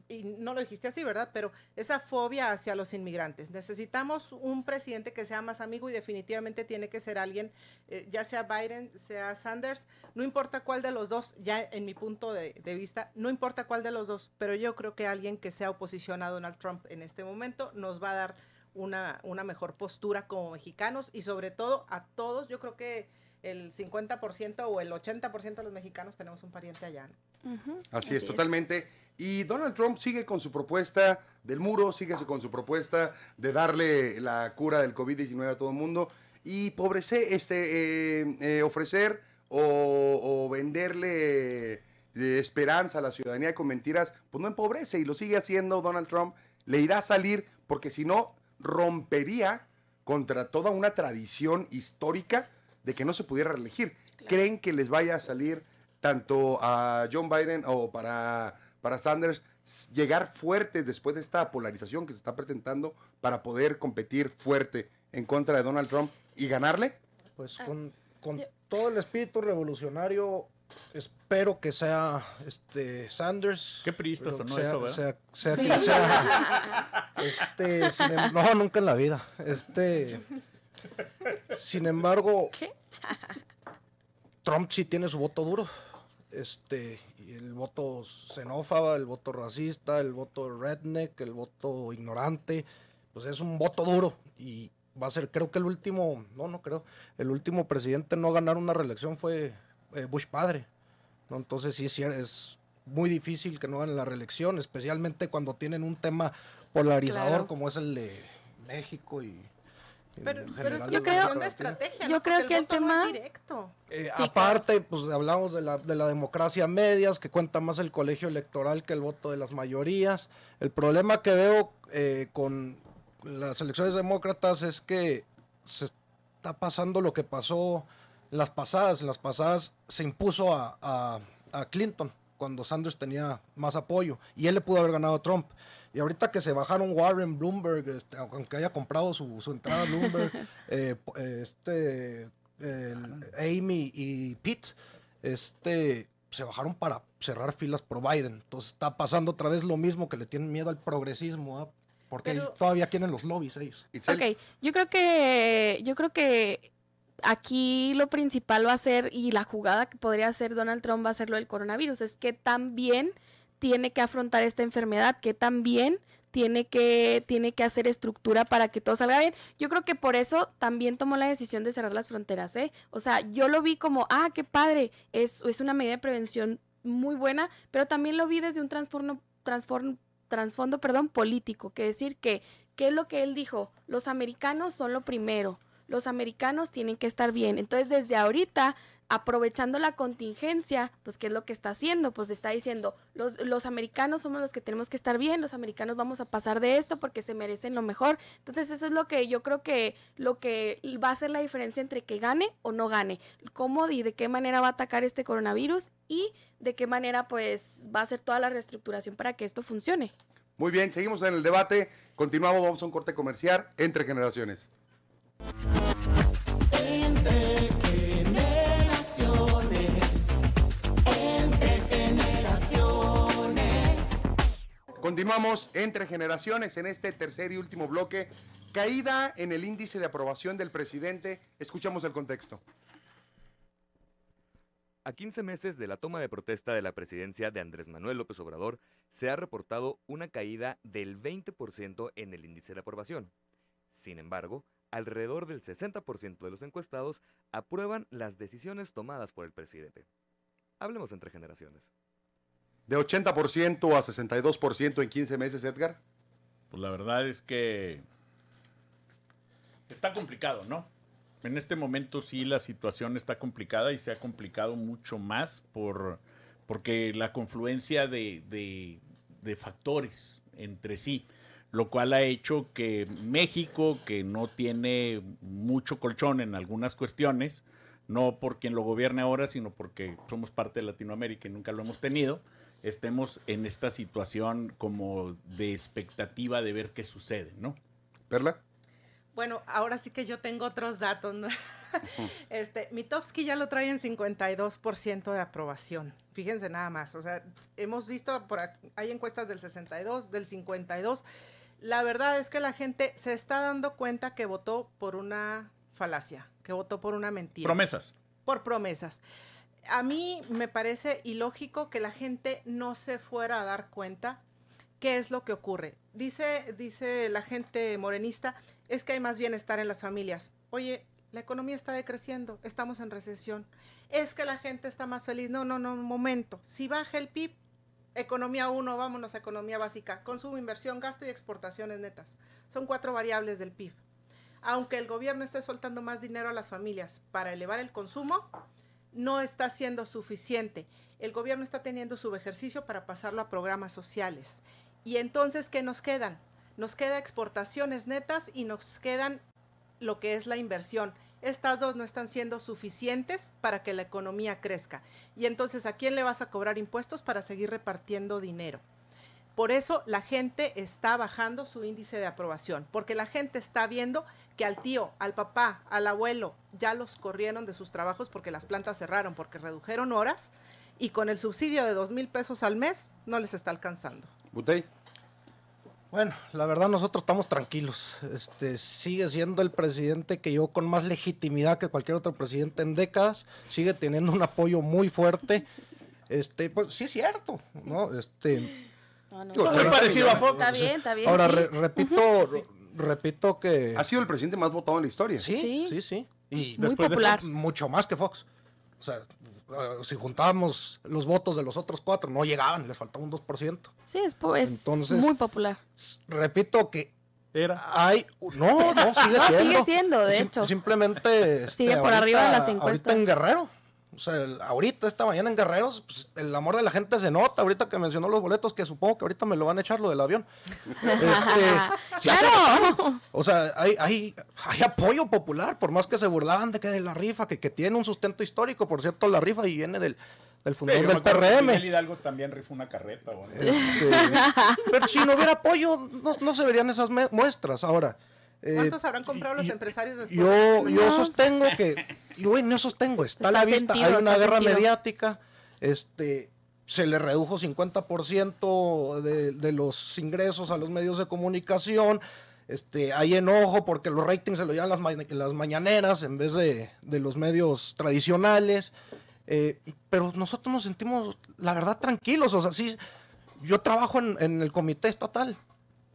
y no lo dijiste así, ¿verdad? Pero esa fobia hacia los inmigrantes. Necesitamos un presidente que sea más amigo y definitivamente tiene que ser alguien, eh, ya sea Biden, sea Sanders, no importa cuál de los dos, ya en mi punto de, de, vista, no importa cuál de los dos, pero yo creo que alguien que sea oposición a Donald Trump en este momento nos va a dar una, una mejor postura como mexicanos y sobre todo a todos, yo creo que el 50% o el 80% de los mexicanos tenemos un pariente allá. ¿no? Uh -huh. Así, Así, es, totalmente. Y Donald Trump sigue con su propuesta del muro, sigue con su propuesta de darle la cura del COVID-19 a todo el mundo y pobrecer, este, eh, eh, ofrecer o, o venderle eh, esperanza a la ciudadanía con mentiras, pues no empobrece y lo sigue haciendo Donald Trump. Le irá a salir porque si no rompería contra toda una tradición histórica de que no se pudiera reelegir. Claro. ¿Creen que les vaya a salir tanto a John Biden o para, para Sanders llegar fuertes después de esta polarización que se está presentando para poder competir fuerte en contra de Donald Trump y ganarle? Pues con, con todo el espíritu revolucionario espero que sea este Sanders. Qué priista sonó sea, eso, ¿verdad? Sea, sea sí. que sea. Este, sin, no, nunca en la vida. Este. Sin embargo, ¿Qué? Trump sí tiene su voto duro. Este, el voto xenófoba, el voto racista, el voto redneck, el voto ignorante, pues es un voto duro y va a ser, creo que el último, no, no creo, el último presidente no ganar una reelección fue eh, Bush padre. ¿no? Entonces sí, sí es muy difícil que no gane la reelección, especialmente cuando tienen un tema polarizador Claro. como es el de México y Pero, en pero es una Yo creo- cuestión de estrategia. yo ¿no? creo Porque que el voto no tema- es directo. Eh, Sí, aparte, pues hablamos de la, de la democracia a medias, que cuenta más el colegio electoral que el voto de las mayorías. El problema que veo eh, con las elecciones demócratas es que se está pasando lo que pasó en las pasadas. En las pasadas se impuso a, a- a Clinton cuando Sanders tenía más apoyo y él le pudo haber ganado a Trump. Y ahorita que se bajaron Warren, Bloomberg, este, aunque haya comprado su, su entrada Bloomberg, eh, este, el Amy y Pete, este, se bajaron para cerrar filas pro Biden. Entonces está pasando otra vez lo mismo que le tienen miedo al progresismo, ¿ah? porque Pero- todavía quieren los lobbies ellos. Ok, yo creo que yo creo que aquí lo principal va a ser y la jugada que podría hacer Donald Trump va a ser lo del coronavirus, es que también tiene que afrontar esta enfermedad, que también tiene que tiene que hacer estructura para que todo salga bien. Yo creo que por eso también tomó la decisión de cerrar las fronteras, ¿eh? O sea, yo lo vi como, ah, qué padre, es, es una medida de prevención muy buena, pero también lo vi desde un transformo, transform, trasfondo, perdón, político, que decir que, ¿qué es lo que él dijo? Los americanos son lo primero, los americanos tienen que estar bien. Entonces, desde ahorita, aprovechando la contingencia, pues, ¿qué es lo que está haciendo? Pues está diciendo, los, los americanos somos los que tenemos que estar bien, los americanos vamos a pasar de esto porque se merecen lo mejor. Entonces, eso es lo que yo creo que lo que va a ser la diferencia entre que gane o no gane. Cómo y de qué manera va a atacar este coronavirus y de qué manera, pues, va a hacer toda la reestructuración para que esto funcione. Muy bien, seguimos en el debate. Continuamos, vamos a un corte comercial entre generaciones. Continuamos entre generaciones en este tercer y último bloque. Caída en el índice de aprobación del presidente. Escuchamos el contexto. A 15 meses de la toma de protesta de la presidencia de Andrés Manuel López Obrador, se ha reportado una caída del 20% en el índice de aprobación. Sin embargo, alrededor del 60% de los encuestados aprueban las decisiones tomadas por el presidente. Hablemos entre generaciones. De 80% a 62% en 15 meses, Edgar. Pues la verdad es que está complicado, ¿no? En este momento sí la situación está complicada y se ha complicado mucho más por porque la confluencia de, de- factores entre sí, lo cual ha hecho que México, que no tiene mucho colchón en algunas cuestiones, no por quien lo gobierne ahora, sino porque somos parte de Latinoamérica y nunca lo hemos tenido, estemos en esta situación como de expectativa de ver qué sucede, ¿no? Perla. Bueno, ahora sí que yo tengo otros datos. ¿no? este, Mitofsky ya lo trae en 52% de aprobación. Fíjense nada más. O sea, hemos visto, por aquí- hay encuestas del 62, del 52. La verdad es que la gente se está dando cuenta que votó por una falacia, que votó por una mentira Promesas. por promesas. A mí me parece ilógico que la gente no se fuera a dar cuenta qué es lo que ocurre. Dice, dice la gente morenista, es que hay más bienestar en las familias. Oye, la economía está decreciendo, estamos en recesión. Es que la gente está más feliz. No, no, no, un momento. Si baja el PIB, economía 1, vámonos a economía básica. Consumo, inversión, gasto y exportaciones netas. Son cuatro variables del PIB. Aunque el gobierno esté soltando más dinero a las familias para elevar el consumo, no está siendo suficiente. El gobierno está teniendo su ejercicio para pasarlo a programas sociales. Y entonces, ¿qué nos quedan? Nos queda exportaciones netas y nos quedan lo que es la inversión. Estas dos no están siendo suficientes para que la economía crezca. Y entonces, ¿a quién le vas a cobrar impuestos para seguir repartiendo dinero? Por eso la gente está bajando su índice de aprobación, porque la gente está viendo que al tío, al papá, al abuelo, ya los corrieron de sus trabajos porque las plantas cerraron, porque redujeron horas y con el subsidio de dos mil pesos al mes no les está alcanzando. Butey. Bueno, la verdad nosotros estamos tranquilos. Este sigue siendo el presidente que yo con más legitimidad que cualquier otro presidente en décadas, sigue teniendo un apoyo muy fuerte. Este, pues sí es cierto, ¿no? Este, No, no, Digo, muy parecido a Está Fox. bien, está bien. ahora sí. re- repito, repito que Ha sido el presidente más votado en la historia. sí, Sí. sí, sí, Y Muy popular. Fox, mucho más que Fox. O sea, uh, si juntábamos los votos de los otros cuatro, no llegaban, les faltaba un 2%. Sí, es, es Entonces- muy popular. Repito que Era. hay no no sigue No, siendo sigue siendo, de Sim- hecho. simplemente este, Sigue por arriba de las ahorita encuestas. en Guerrero o sea el- ahorita esta mañana en Guerrero pues, el amor de la gente se nota ahorita que mencionó los boletos que supongo que ahorita me lo van a echar lo del avión este, notar. o sea hay, hay, hay apoyo popular por más que se burlaban de que de la rifa que, que tiene un sustento histórico por cierto la rifa y viene del del Sí, fundador del PRM Miguel Hidalgo también rifó una carreta. Este, pero si no hubiera apoyo no, no se verían esas muestras ahora ¿Cuántos habrán comprado los empresarios después? yo, yo No. sostengo que, y güey, no sostengo, está, a la vista, sentido, hay una guerra sentido. mediática, este, se le redujo 50% de, de los ingresos a los medios de comunicación, este, hay enojo porque los ratings se lo llevan las, ma- las mañaneras en vez de, de los medios tradicionales, eh, pero nosotros nos sentimos, la verdad, tranquilos, o sea, sí, yo trabajo en, en el comité estatal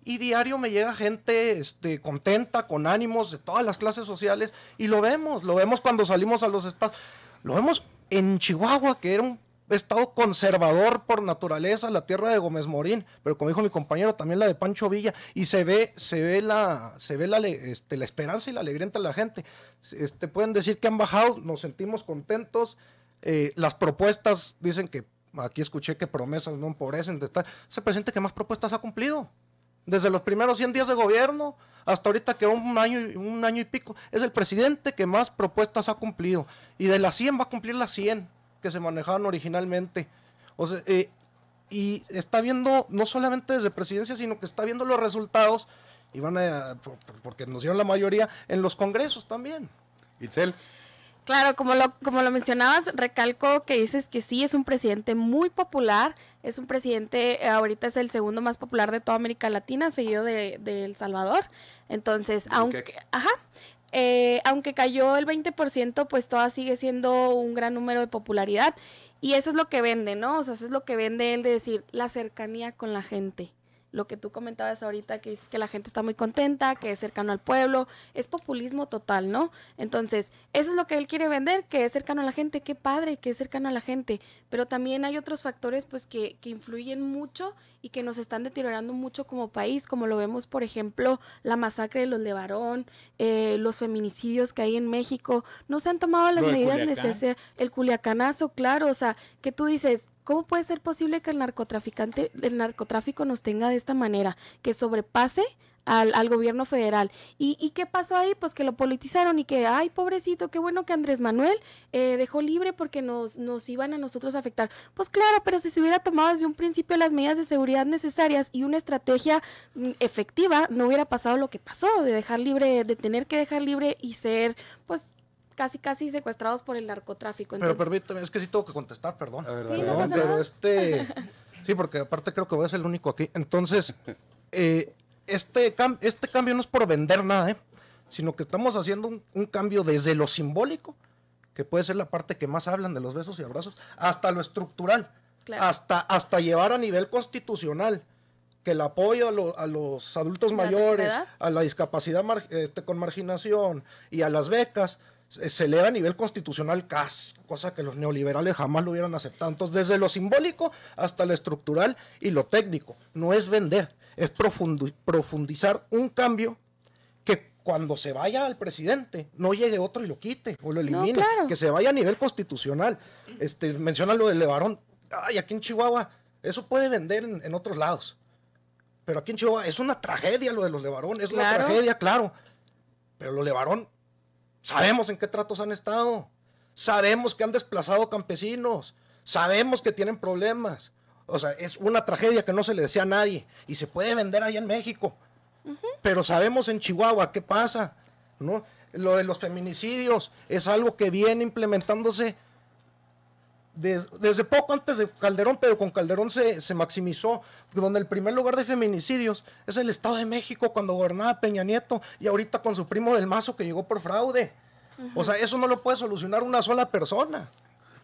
y diario me llega gente este, contenta, con ánimos de todas las clases sociales y lo vemos, lo vemos cuando salimos a los estados, lo vemos en Chihuahua, que era un estado conservador por naturaleza, la tierra de Gómez Morín, pero como dijo mi compañero, también la de Pancho Villa, y se ve, se ve la, se ve la, este, la esperanza y la alegría entre la gente. Este, pueden decir que han bajado, nos sentimos contentos, eh, las propuestas dicen que aquí escuché que promesas no empobrecen. Ese presidente que más propuestas ha cumplido. Desde los primeros 100 días de gobierno hasta ahorita que un año, un año y pico, es el presidente que más propuestas ha cumplido. Y de las 100 va a cumplir las 100 que se manejaban originalmente. O sea, eh, y está viendo, no solamente desde presidencia, sino que está viendo los resultados, y van a, por- por- porque nos dieron la mayoría, en los congresos también. Itzel. Claro, como lo, como lo mencionabas, recalco que dices que sí, es un presidente muy popular, es un presidente, eh, ahorita es el segundo más popular de toda América Latina, seguido de, de El Salvador. Entonces, aunque, ajá, eh, aunque cayó el 20%, pues todavía sigue siendo un gran número de popularidad. Y eso es lo que vende, ¿no? O sea, eso es lo que vende él de decir la cercanía con la gente. Lo que tú comentabas ahorita, que es que la gente está muy contenta, que es cercano al pueblo, es populismo total, ¿no? Entonces, eso es lo que él quiere vender, que es cercano a la gente, qué padre, que es cercano a la gente, pero también hay otros factores pues que, que influyen mucho y que nos están deteriorando mucho como país, como lo vemos, por ejemplo, la masacre de los Levarón, eh, los feminicidios que hay en México, no se han tomado las de medidas necesarias, el culiacanazo, claro, o sea, que tú dices, ¿cómo puede ser posible que el narcotraficante, el narcotráfico nos tenga de esta manera, que sobrepase al, al gobierno federal. ¿Y, ¿Y qué pasó ahí? Pues que lo politizaron y que, ay, pobrecito, qué bueno que Andrés Manuel eh, dejó libre porque nos, nos iban a nosotros a afectar. Pues claro, pero si se hubiera tomado desde un principio las medidas de seguridad necesarias y una estrategia mm, efectiva, no hubiera pasado lo que pasó, de dejar libre, de tener que dejar libre y ser, pues, casi casi secuestrados por el narcotráfico. Pero Entonces, permíteme, es que sí tengo que contestar, perdón. A ver, Sí, no pero este. Sí, porque aparte creo que voy a ser el único aquí. Entonces, eh, este, cam- este cambio no es por vender nada, ¿eh? sino que estamos haciendo un, un cambio desde lo simbólico, que puede ser la parte que más hablan de los besos y abrazos, hasta lo estructural, Claro. hasta, hasta llevar a nivel constitucional que el apoyo a, lo- a los adultos ¿La tercera mayores, a la discapacidad mar- este, con marginación y a las becas se eleva a nivel constitucional, cosa que los neoliberales jamás lo hubieran aceptado. Entonces, desde lo simbólico hasta lo estructural y lo técnico, no es vender, es profundi- profundizar un cambio que cuando se vaya al presidente no llegue otro y lo quite o lo elimine, claro. que se vaya a nivel constitucional. Este, menciona lo del Levarón, ay, aquí en Chihuahua, eso puede vender en, en otros lados. Pero aquí en Chihuahua es una tragedia lo de los Levarón, es una tragedia, claro. Pero los Levarón, sabemos en qué tratos han estado, sabemos que han desplazado campesinos, sabemos que tienen problemas. O sea, es una tragedia que no se le decía a nadie y se puede vender ahí en México. Pero sabemos en Chihuahua qué pasa, ¿no? Lo de los feminicidios es algo que viene implementándose des- desde poco antes de Calderón, pero con Calderón se, se maximizó, donde el primer lugar de feminicidios es el Estado de México cuando gobernaba Peña Nieto y ahorita con su primo del Mazo que llegó por fraude. O sea, eso no lo puede solucionar una sola persona.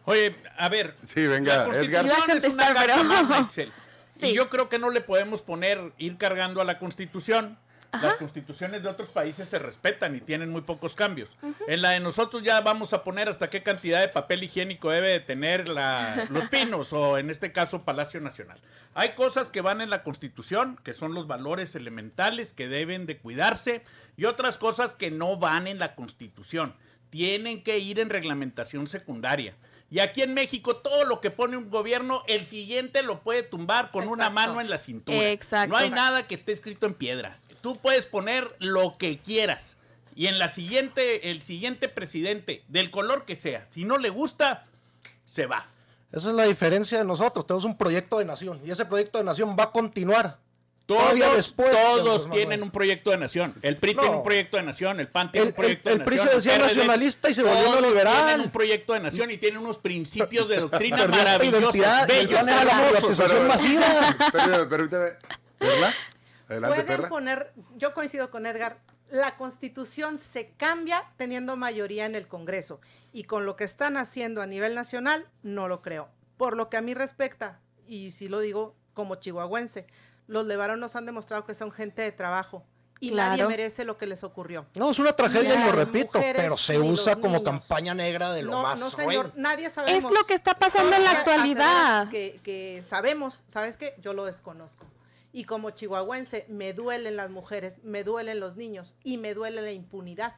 Oye, a ver. Sí, venga, la Edgar. Es una contestar, caja pero- magna, Excel. Sí. Y yo creo que no le podemos poner, ir cargando a la Constitución. Las constituciones de otros países se respetan y tienen muy pocos cambios. En la de nosotros ya vamos a poner hasta qué cantidad de papel higiénico debe de tener la- los pinos o en este caso Palacio Nacional. Hay cosas que van en la Constitución, que son los valores elementales que deben de cuidarse y otras cosas que no van en la Constitución. Tienen que ir en reglamentación secundaria. Y aquí en México todo lo que pone un gobierno, el siguiente lo puede tumbar con una mano en la cintura. Exacto. No hay nada que esté escrito en piedra. Tú puedes poner lo que quieras. Y en la siguiente, el siguiente presidente, del color que sea, si no le gusta, se va. Esa es la diferencia de nosotros. Tenemos un proyecto de nación y ese proyecto de nación va a continuar. Todos, después tienen un proyecto de nación. El PRI No. tiene un proyecto de nación, el PAN tiene El- un proyecto el- de el PRI nación. se decía PRD, nacionalista y se volvió todos neoliberal. Tienen un proyecto de nación y tienen unos principios de doctrina maravillosos, bellos, la privatización masiva. Permíteme, permíteme. ¿Perla? Adelante, Pueden Perla. poner, yo coincido con Edgar, la constitución se cambia teniendo mayoría en el Congreso y con lo que están haciendo a nivel nacional, no lo creo. Por lo que a mí respecta, y si lo digo como chihuahuense, los Levarón nos han demostrado que son gente de trabajo y Claro. nadie merece lo que les ocurrió. No, es una tragedia y lo repito, mujeres pero se usa como niños. campaña negra de lo no, más no, ruin. señor, nadie sabemos. Es lo que está pasando en la actualidad. Que, que sabemos, ¿sabes qué? Yo lo desconozco. Y como chihuahuense, me duelen las mujeres, me duelen los niños y me duele la impunidad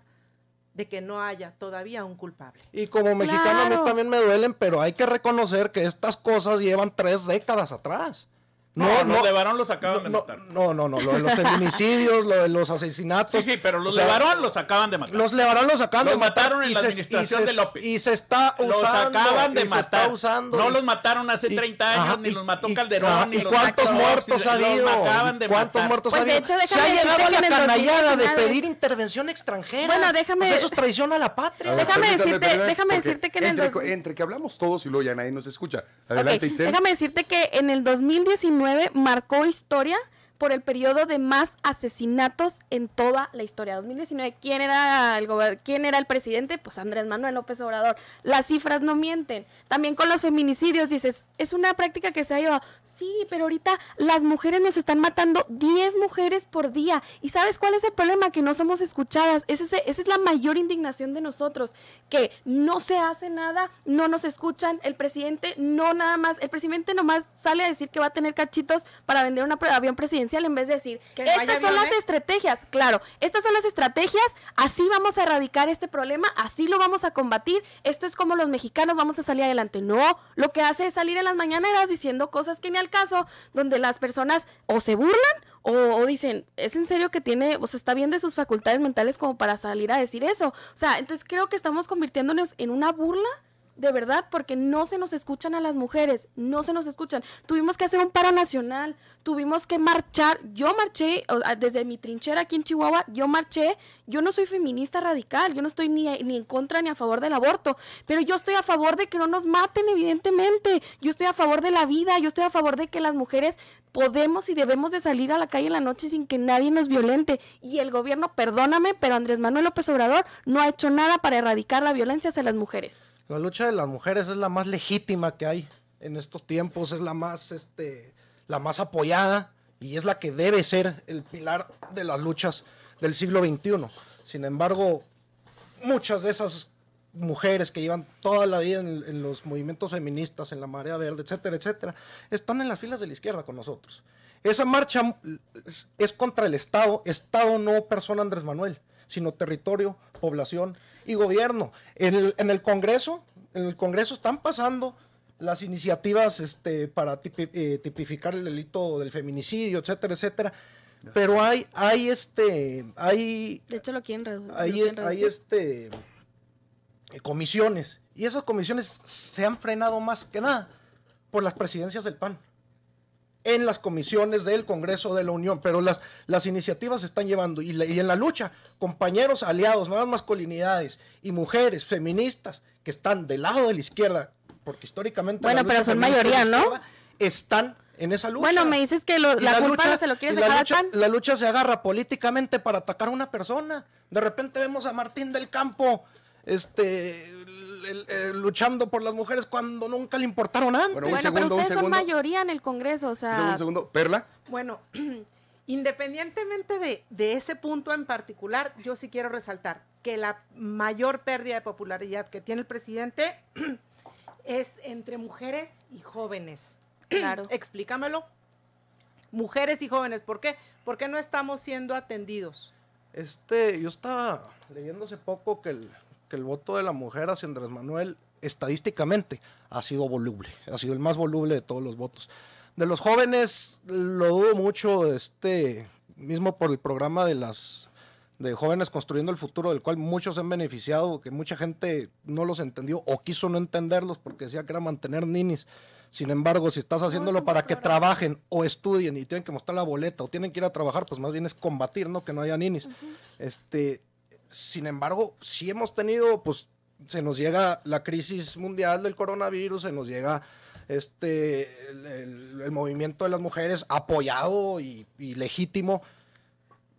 de que no haya todavía un culpable. Y como mexicano a mí Claro. también me duelen, pero hay que reconocer que estas cosas llevan tres décadas atrás. No, los de varón los acaban de no, matar. No, no, no, lo de los feminicidios, lo de los asesinatos. Sí, sí, pero los O sea, de varón los acaban de matar. Los Levarón los acaban Los de matar mataron en y la se- administración se- de López. Y se está usando. los acaban de matar. usando. no los mataron hace Y- 30 años, ajá, ni y- los mató y- Calderón, ajá, ni ¿Y los cuántos mató muertos ha Los habido? acaban de ¿Cuántos matar. muertos Pues, ha de habido? hecho, Se ha llegado a la canallada de 2019 pedir intervención extranjera. Bueno, déjame- Pues eso es traición a la patria. Déjame decirte- déjame decirte que en el entre, que hablamos todos y luego ya nadie nos escucha. Adelante. Déjame decirte que en el 2019 marcó historia por el periodo de más asesinatos en toda la historia. 2019, ¿quién era el quién era el presidente? Pues Andrés Manuel López Obrador. Las cifras no mienten. También con los feminicidios dices, es una práctica que se ha llevado. Sí, pero ahorita las mujeres nos están matando 10 mujeres por día. ¿Y sabes cuál es el problema? Que no somos escuchadas. Ese- ese- esa es la mayor indignación de nosotros, que no se hace nada, no nos escuchan, el presidente no nada más, el presidente nomás sale a decir que va a tener cachitos para vender un avión presidencial en vez de decir, Que no estas son las aviones". estrategias, claro, estas son las estrategias, así vamos a erradicar este problema, así lo vamos a combatir, esto es como los mexicanos vamos a salir adelante. No, lo que hace es salir en las mañaneras diciendo cosas que ni al caso, donde las personas o se burlan o, o dicen, ¿es en serio que tiene, o sea, está bien de sus facultades mentales como para salir a decir eso? O sea, entonces creo que estamos convirtiéndonos en una burla. De verdad, porque no se nos escuchan a las mujeres, no se nos escuchan. Tuvimos que hacer un paro nacional, tuvimos que marchar. Yo marché, o desde mi trinchera aquí en Chihuahua, yo marché. Yo no soy feminista radical, yo no estoy ni, ni en contra ni a favor del aborto, pero yo estoy a favor de que no nos maten, evidentemente. Yo estoy a favor de la vida, yo estoy a favor de que las mujeres podemos y debemos de salir a la calle en la noche sin que nadie nos violente. Y el gobierno, perdóname, pero Andrés Manuel López Obrador no ha hecho nada para erradicar la violencia hacia las mujeres. La lucha de las mujeres es la más legítima que hay en estos tiempos, es la más, este, la más apoyada y es la que debe ser el pilar de las luchas del siglo XXI. Sin embargo, muchas de esas mujeres que llevan toda la vida en, los movimientos feministas, en la marea verde, etcétera, etcétera, están en las filas de la izquierda con nosotros. Esa marcha es contra el Estado, Estado no persona Andrés Manuel, sino territorio, población y gobierno. En el, en el Congreso, en el Congreso están pasando las iniciativas este, para tipi- eh, tipificar el delito del feminicidio, etcétera, etcétera. Pero hay, hay este, hay De hecho, lo quieren, hay, quieren hay este eh, comisiones y esas comisiones se han frenado más que nada por las presidencias del PAN en las comisiones del Congreso de la Unión, pero las, las iniciativas se están llevando y, la- y en la lucha, compañeros aliados, nuevas masculinidades y mujeres feministas que están del lado de la izquierda, porque históricamente Bueno, pero son mayoría, ¿no? están en esa lucha. Bueno, me dices que lo- la culpa no se lo quieres dejar al lucha- PAN. La lucha se agarra políticamente para atacar a una persona. De repente vemos a Martín del Campo este, el- el- el- luchando por las mujeres cuando nunca le importaron antes. Bueno, un Bueno, segundo, pero un ustedes son segundo. mayoría en el Congreso, o Un sea... segundo, un segundo. Perla. Bueno, independientemente de, de ese punto en particular, yo sí quiero resaltar que la mayor pérdida de popularidad que tiene el presidente es entre mujeres y jóvenes. Claro. Explícamelo. Mujeres y jóvenes, ¿por qué? Porque no estamos siendo atendidos. Este, yo estaba leyendo hace poco que el, que el voto de la mujer hacia Andrés Manuel estadísticamente ha sido voluble, ha sido el más voluble de todos los votos. De los jóvenes lo dudo mucho, este, mismo por el programa de las de jóvenes construyendo el futuro, del cual muchos se han beneficiado, que mucha gente no los entendió o quiso no entenderlos porque decía que era mantener ninis. Sin embargo, si estás haciéndolo para que programa. trabajen o estudien y tienen que mostrar la boleta o tienen que ir a trabajar, pues más bien es combatir, ¿no? Que no haya ninis. Este, sin embargo, sí hemos tenido, pues, se nos llega la crisis mundial del coronavirus, se nos llega este el, el- el movimiento de las mujeres apoyado y, y legítimo.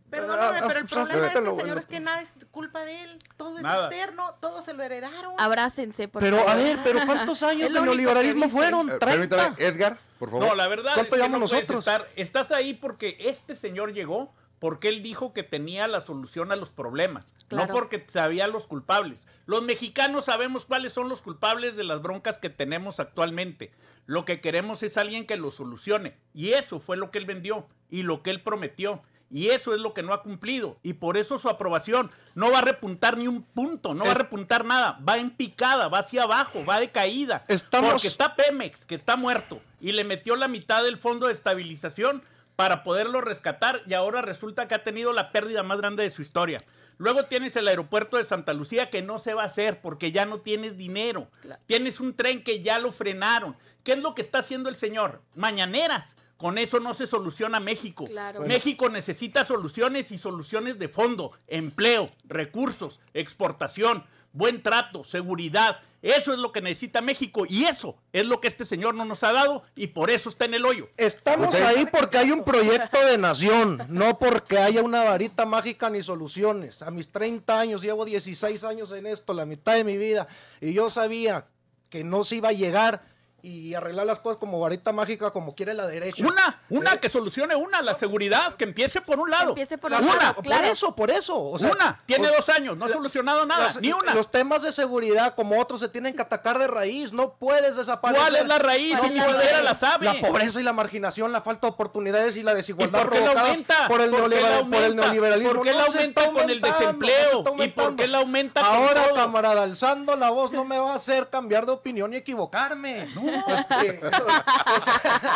Perdóname, Ah, pero el ah, problema de este lo- señor es que nada es culpa de él. Todo es Nada. externo, todo se lo heredaron. Abrácense, por Pero a ver, pero ¿cuántos años Es de neoliberalismo que fueron? Eh, 30. Permítame, Edgar, por favor. No, la verdad es ¿Cuánto que no nosotros? estar. Estás ahí porque este señor llegó porque él dijo que tenía la solución a los problemas, Claro. no porque sabía los culpables. Los mexicanos sabemos cuáles son los culpables de las broncas que tenemos actualmente. Lo que queremos es alguien que lo solucione. Y eso fue lo que él vendió y lo que él prometió. Y eso es lo que no ha cumplido. Y por eso su aprobación no va a repuntar ni un punto, no va a repuntar nada. Va en picada, va hacia abajo, va de caída. Estamos- Porque está Pemex, que está muerto, y le metió la mitad del fondo de estabilización para poderlo rescatar y ahora resulta que ha tenido la pérdida más grande de su historia. Luego tienes el aeropuerto de Santa Lucía que no se va a hacer porque ya no tienes dinero. Tienes un tren que ya lo frenaron. ¿Qué es lo que está haciendo el señor? Mañaneras. Con eso no se soluciona México. Claro. México necesita soluciones y soluciones de fondo, empleo, recursos, exportación. buen trato, seguridad. Eso es lo que necesita México y eso es lo que este señor no nos ha dado y por eso está en el hoyo. Estamos ahí porque hay un proyecto de nación, no porque haya una varita mágica ni soluciones. A mis 30 años, llevo 16 años en esto, la mitad de mi vida, y yo sabía que no se iba a llegar y arreglar las cosas como varita mágica como quiere la derecha. Una, una Eh, que solucione una, la seguridad, que empiece por un lado. empiece por un una, lado, por claro. eso, por eso. o sea, una, tiene o- dos años, no ha la- solucionado nada, las- ni una. Los temas de seguridad, como otros, se tienen que atacar de raíz. No puedes desaparecer. ¿Cuál es la raíz? No Si ni siquiera la sabe. La pobreza y la marginación, la falta de oportunidades y la desigualdad ¿Y por qué la provocadas aumenta? por el, ¿Por qué la por el neoliberalismo. ¿Por qué la aumenta con el desempleo? ¿Y por qué la aumenta con Ahora, todo? camarada, alzando la voz no me va a hacer cambiar de opinión y equivocarme. No,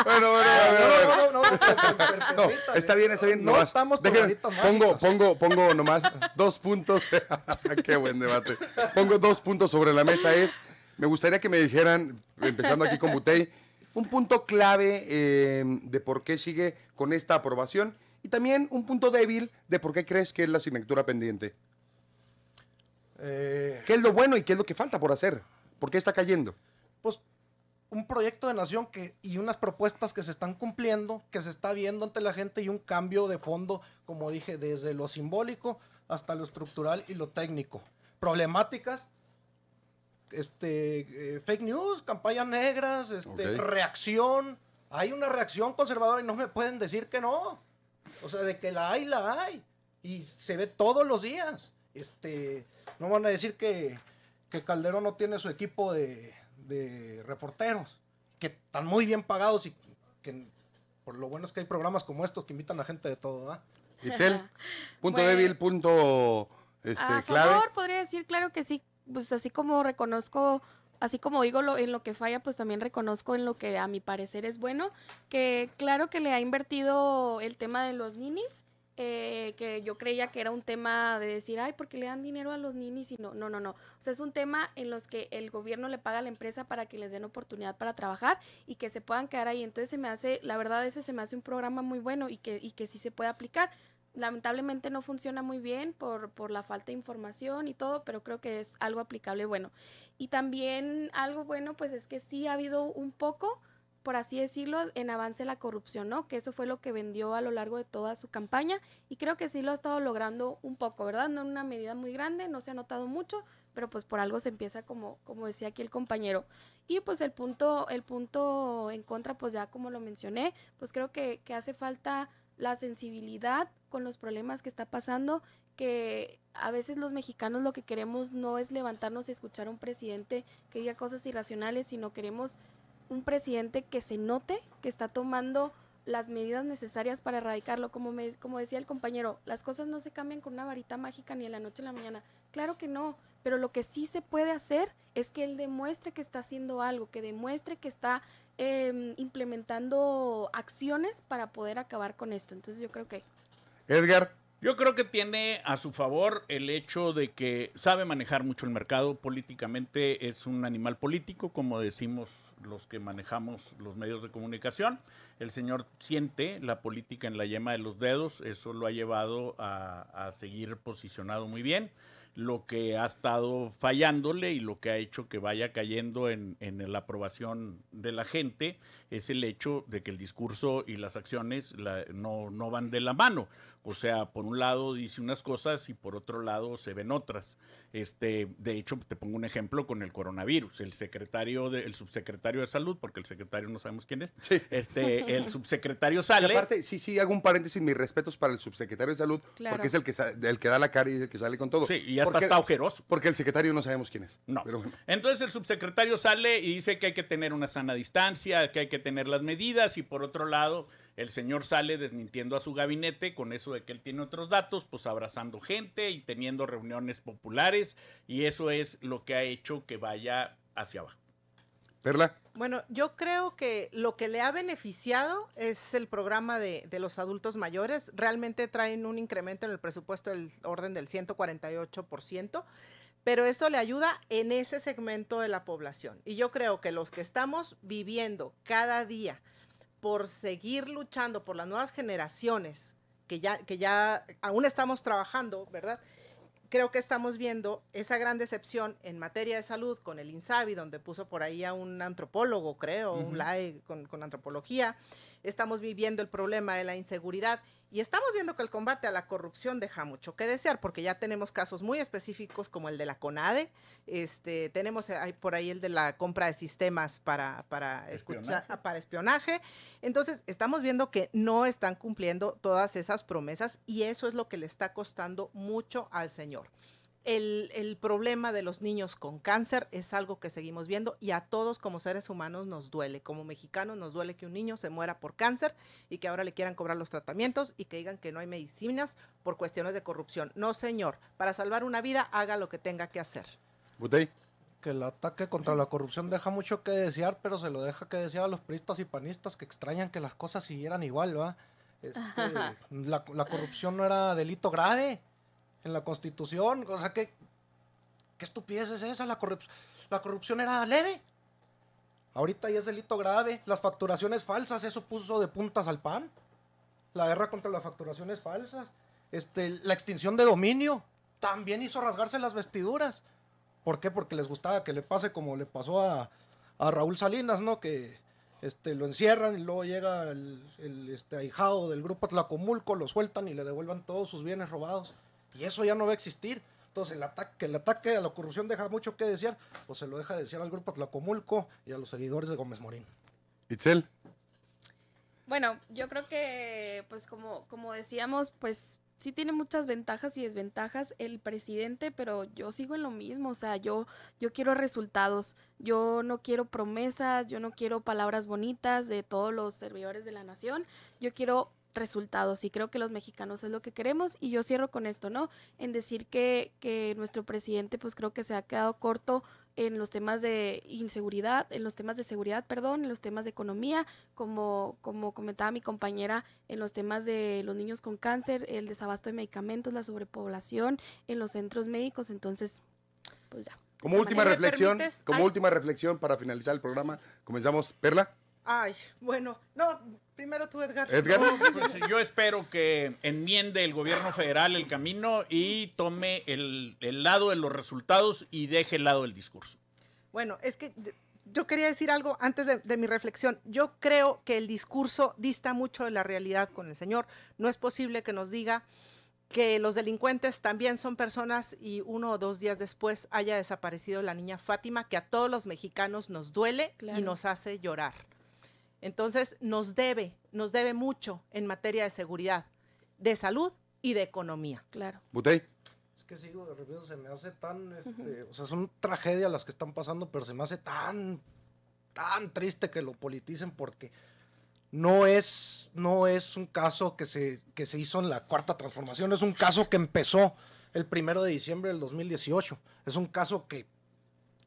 Bueno, bueno, no, no, no, no, está bien, está bien. No estamos pongo, pongo, pongo nomás dos puntos. Qué buen debate. Pongo dos puntos sobre la mesa. Es, me gustaría que me dijeran, empezando aquí con Butey, un punto clave eh, de por qué sigue con esta aprobación y también un punto débil de por qué crees que es la asignatura pendiente. Eh, ¿Qué es lo bueno y qué es lo que falta por hacer? ¿Por qué está cayendo? pues un proyecto de nación que y unas propuestas que se están cumpliendo, que se está viendo ante la gente y un cambio de fondo, como dije, desde lo simbólico hasta lo estructural y lo técnico. Problemáticas, este, eh, fake news, campañas negras, este, reacción. Hay una reacción conservadora y no me pueden decir que no. O sea, de que la hay, la hay. Y se ve todos los días. Este, no van a decir que, que Calderón no tiene su equipo de, de reporteros, que están muy bien pagados y que por lo bueno es que hay programas como estos que invitan a gente de todo, ¿ah? Itzel, punto Bueno. débil, punto este, a clave. favor, podría decir, claro que sí. Pues así como reconozco, así como digo lo, en lo que falla, pues también reconozco en lo que a mi parecer es bueno. Que claro que le ha invertido el tema de los ninis. Eh, que yo creía que era un tema de decir, ay, porque le dan dinero a los ninis y no, no, no, no. O sea, es un tema en los que el gobierno le paga a la empresa para que les den oportunidad para trabajar y que se puedan quedar ahí. Entonces se me hace, la verdad, ese se me hace un programa muy bueno y que, y que sí se puede aplicar lamentablemente no funciona muy bien por, por la falta de información y todo, pero creo que es algo aplicable bueno. Y también algo bueno, pues es que sí ha habido un poco, por así decirlo, en avance la corrupción, ¿no? Que eso fue lo que vendió a lo largo de toda su campaña y creo que sí lo ha estado logrando un poco, ¿verdad? No en una medida muy grande, no se ha notado mucho, pero pues por algo se empieza como, como decía aquí el compañero. Y pues el punto, el punto en contra, pues ya como lo mencioné, pues creo que, que hace falta la sensibilidad con los problemas que está pasando, que a veces los mexicanos lo que queremos no es levantarnos y escuchar a un presidente que diga cosas irracionales, sino queremos un presidente que se note que está tomando las medidas necesarias para erradicarlo. Como, me, como decía el compañero, las cosas no se cambian con una varita mágica ni de la noche a la mañana. Claro que no, pero lo que sí se puede hacer es que él demuestre que está haciendo algo, que demuestre que está eh, implementando acciones para poder acabar con esto. Entonces yo creo que Edgar, Yo creo que tiene a su favor el hecho de que sabe manejar mucho el mercado. Políticamente es un animal político, como decimos los que manejamos los medios de comunicación. El señor siente la política en la yema de los dedos. Eso lo ha llevado a, a seguir posicionado muy bien. Lo que ha estado fallándole y lo que ha hecho que vaya cayendo en, en la aprobación de la gente es el hecho de que el discurso y las acciones no, no van de la mano. O sea, por un lado dice unas cosas y por otro lado se ven otras. Este, de hecho, te pongo un ejemplo con el coronavirus. El secretario, de, el subsecretario de salud, porque el secretario no sabemos quién es. Sí. Este, el subsecretario Y sale. aparte, sí, sí, hago un paréntesis, mis respetos para el subsecretario de salud, Claro. porque es el que, el que da la cara y el que sale con todo. Sí, y ya está, porque, está ojeroso. porque el secretario no sabemos quién es. No. Pero bueno. Entonces el subsecretario sale y dice que hay que tener una sana distancia, que hay que tener las medidas y por otro lado el señor sale desmintiendo a su gabinete con eso de que él tiene otros datos, pues abrazando gente y teniendo reuniones populares y eso es lo que ha hecho que vaya hacia abajo. Perla, Bueno, yo creo que lo que le ha beneficiado es el programa de, de los adultos mayores. Realmente traen un incremento en el presupuesto del orden del 148%, pero esto le ayuda en ese segmento de la población. Y yo creo que los que estamos viviendo cada día por seguir luchando por las nuevas generaciones, que ya, que ya aún estamos trabajando, ¿verdad? creo que estamos viendo esa gran decepción en materia de salud con el INSABI, donde puso por ahí a un antropólogo, creo, un LAE con, con antropología. Estamos viviendo el problema de la inseguridad y estamos viendo que el combate a la corrupción deja mucho que desear, porque ya tenemos casos muy específicos como el de la CONADE, este, tenemos ahí por ahí el de la compra de sistemas para, para, escuchar, Espionaje. para espionaje. Entonces, estamos viendo que no están cumpliendo todas esas promesas y eso es lo que le está costando mucho al señor. El, el problema de los niños con cáncer es algo que seguimos viendo y a todos como seres humanos nos duele. Como mexicanos nos duele que un niño se muera por cáncer y que ahora le quieran cobrar los tratamientos y que digan que no hay medicinas por cuestiones de corrupción. No, señor. Para salvar una vida, haga lo que tenga que hacer. Butey. Que el ataque contra la corrupción deja mucho que desear, pero se lo deja que desear a los priistas y panistas que extrañan que las cosas siguieran igual, ¿va? Este, la, la corrupción no era delito grave en la constitución. O sea, ¿qué, qué estupidez es esa? La, corrup- la corrupción era leve. Ahorita ya es delito grave. Las facturaciones falsas, eso puso de puntas al pan. La guerra contra las facturaciones falsas. Este, la extinción de dominio también hizo rasgarse las vestiduras. ¿Por qué? Porque les gustaba que le pase como le pasó a, a Raúl Salinas, ¿no? Que este, lo encierran y luego llega el, el, este, ahijado del grupo Tlacomulco, lo sueltan y le devuelvan todos sus bienes robados. Y eso ya no va a existir. Entonces el ataque, el ataque a la corrupción deja mucho que desear, pues se lo deja de desear al grupo Tlacomulco y a los seguidores de Gómez Morín. Itzel. Bueno, yo creo que, pues como, como decíamos, pues sí tiene muchas ventajas y desventajas el presidente, pero yo sigo en lo mismo, o sea, yo, yo quiero resultados, yo no quiero promesas, yo no quiero palabras bonitas de todos los servidores de la nación, yo quiero resultados y creo que los mexicanos es lo que queremos y yo cierro con esto, ¿no? En decir que, que nuestro presidente pues creo que se ha quedado corto en los temas de inseguridad, en los temas de seguridad, perdón, en los temas de economía, como, como comentaba mi compañera, en los temas de los niños con cáncer, el desabasto de medicamentos, la sobrepoblación, en los centros médicos, entonces, pues ya. Como última reflexión, permites, como ay. última reflexión para finalizar el programa, comenzamos. Perla. Ay, bueno, no, primero tú, Edgar. Edgar. No, Pues yo espero que enmiende el gobierno federal el camino y tome el, el lado de los resultados y deje el lado del discurso. Bueno, es que yo quería decir algo antes de, de mi reflexión. Yo creo que el discurso dista mucho de la realidad con el señor. No es posible que nos diga que los delincuentes también son personas y uno o dos días después haya desaparecido la niña Fátima, que a todos los mexicanos nos duele Claro. y nos hace llorar. Entonces, nos debe, nos debe mucho en materia de seguridad, de salud y de economía. Claro. Butey. Es que sigo de repente, se me hace tan, este, o sea, son tragedias las que están pasando, pero se me hace tan, tan triste que lo politicen porque no es, no es un caso que se, que se hizo en la cuarta transformación, es un caso que empezó el primero de diciembre del 2018, es un caso que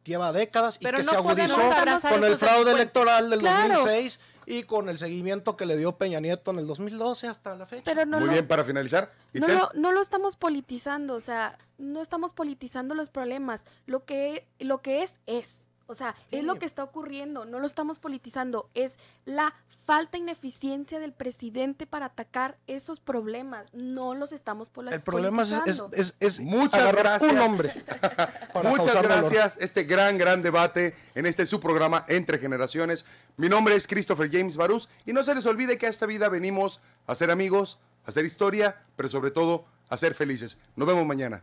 lleva décadas y Pero que no se agudizó con el fraude electoral del Claro. 2006 y con el seguimiento que le dio Peña Nieto en el 2012 hasta la fecha. Pero no Muy lo, bien, para finalizar. no lo, no lo estamos politizando, o sea, no estamos politizando los problemas. Lo que, lo que es, es. O sea, es lo que está ocurriendo, no lo estamos politizando, es la falta ineficiencia del presidente para atacar esos problemas, no los estamos pola- el problema es, es, politizando. es- es Muchas gracias. un hombre. para Muchas gracias. Este gran, gran debate en este su programa Entre Generaciones. Mi nombre es Christopher James Barús y no se les olvide que a esta vida venimos a ser amigos, a hacer historia, pero sobre todo a ser felices. Nos vemos mañana.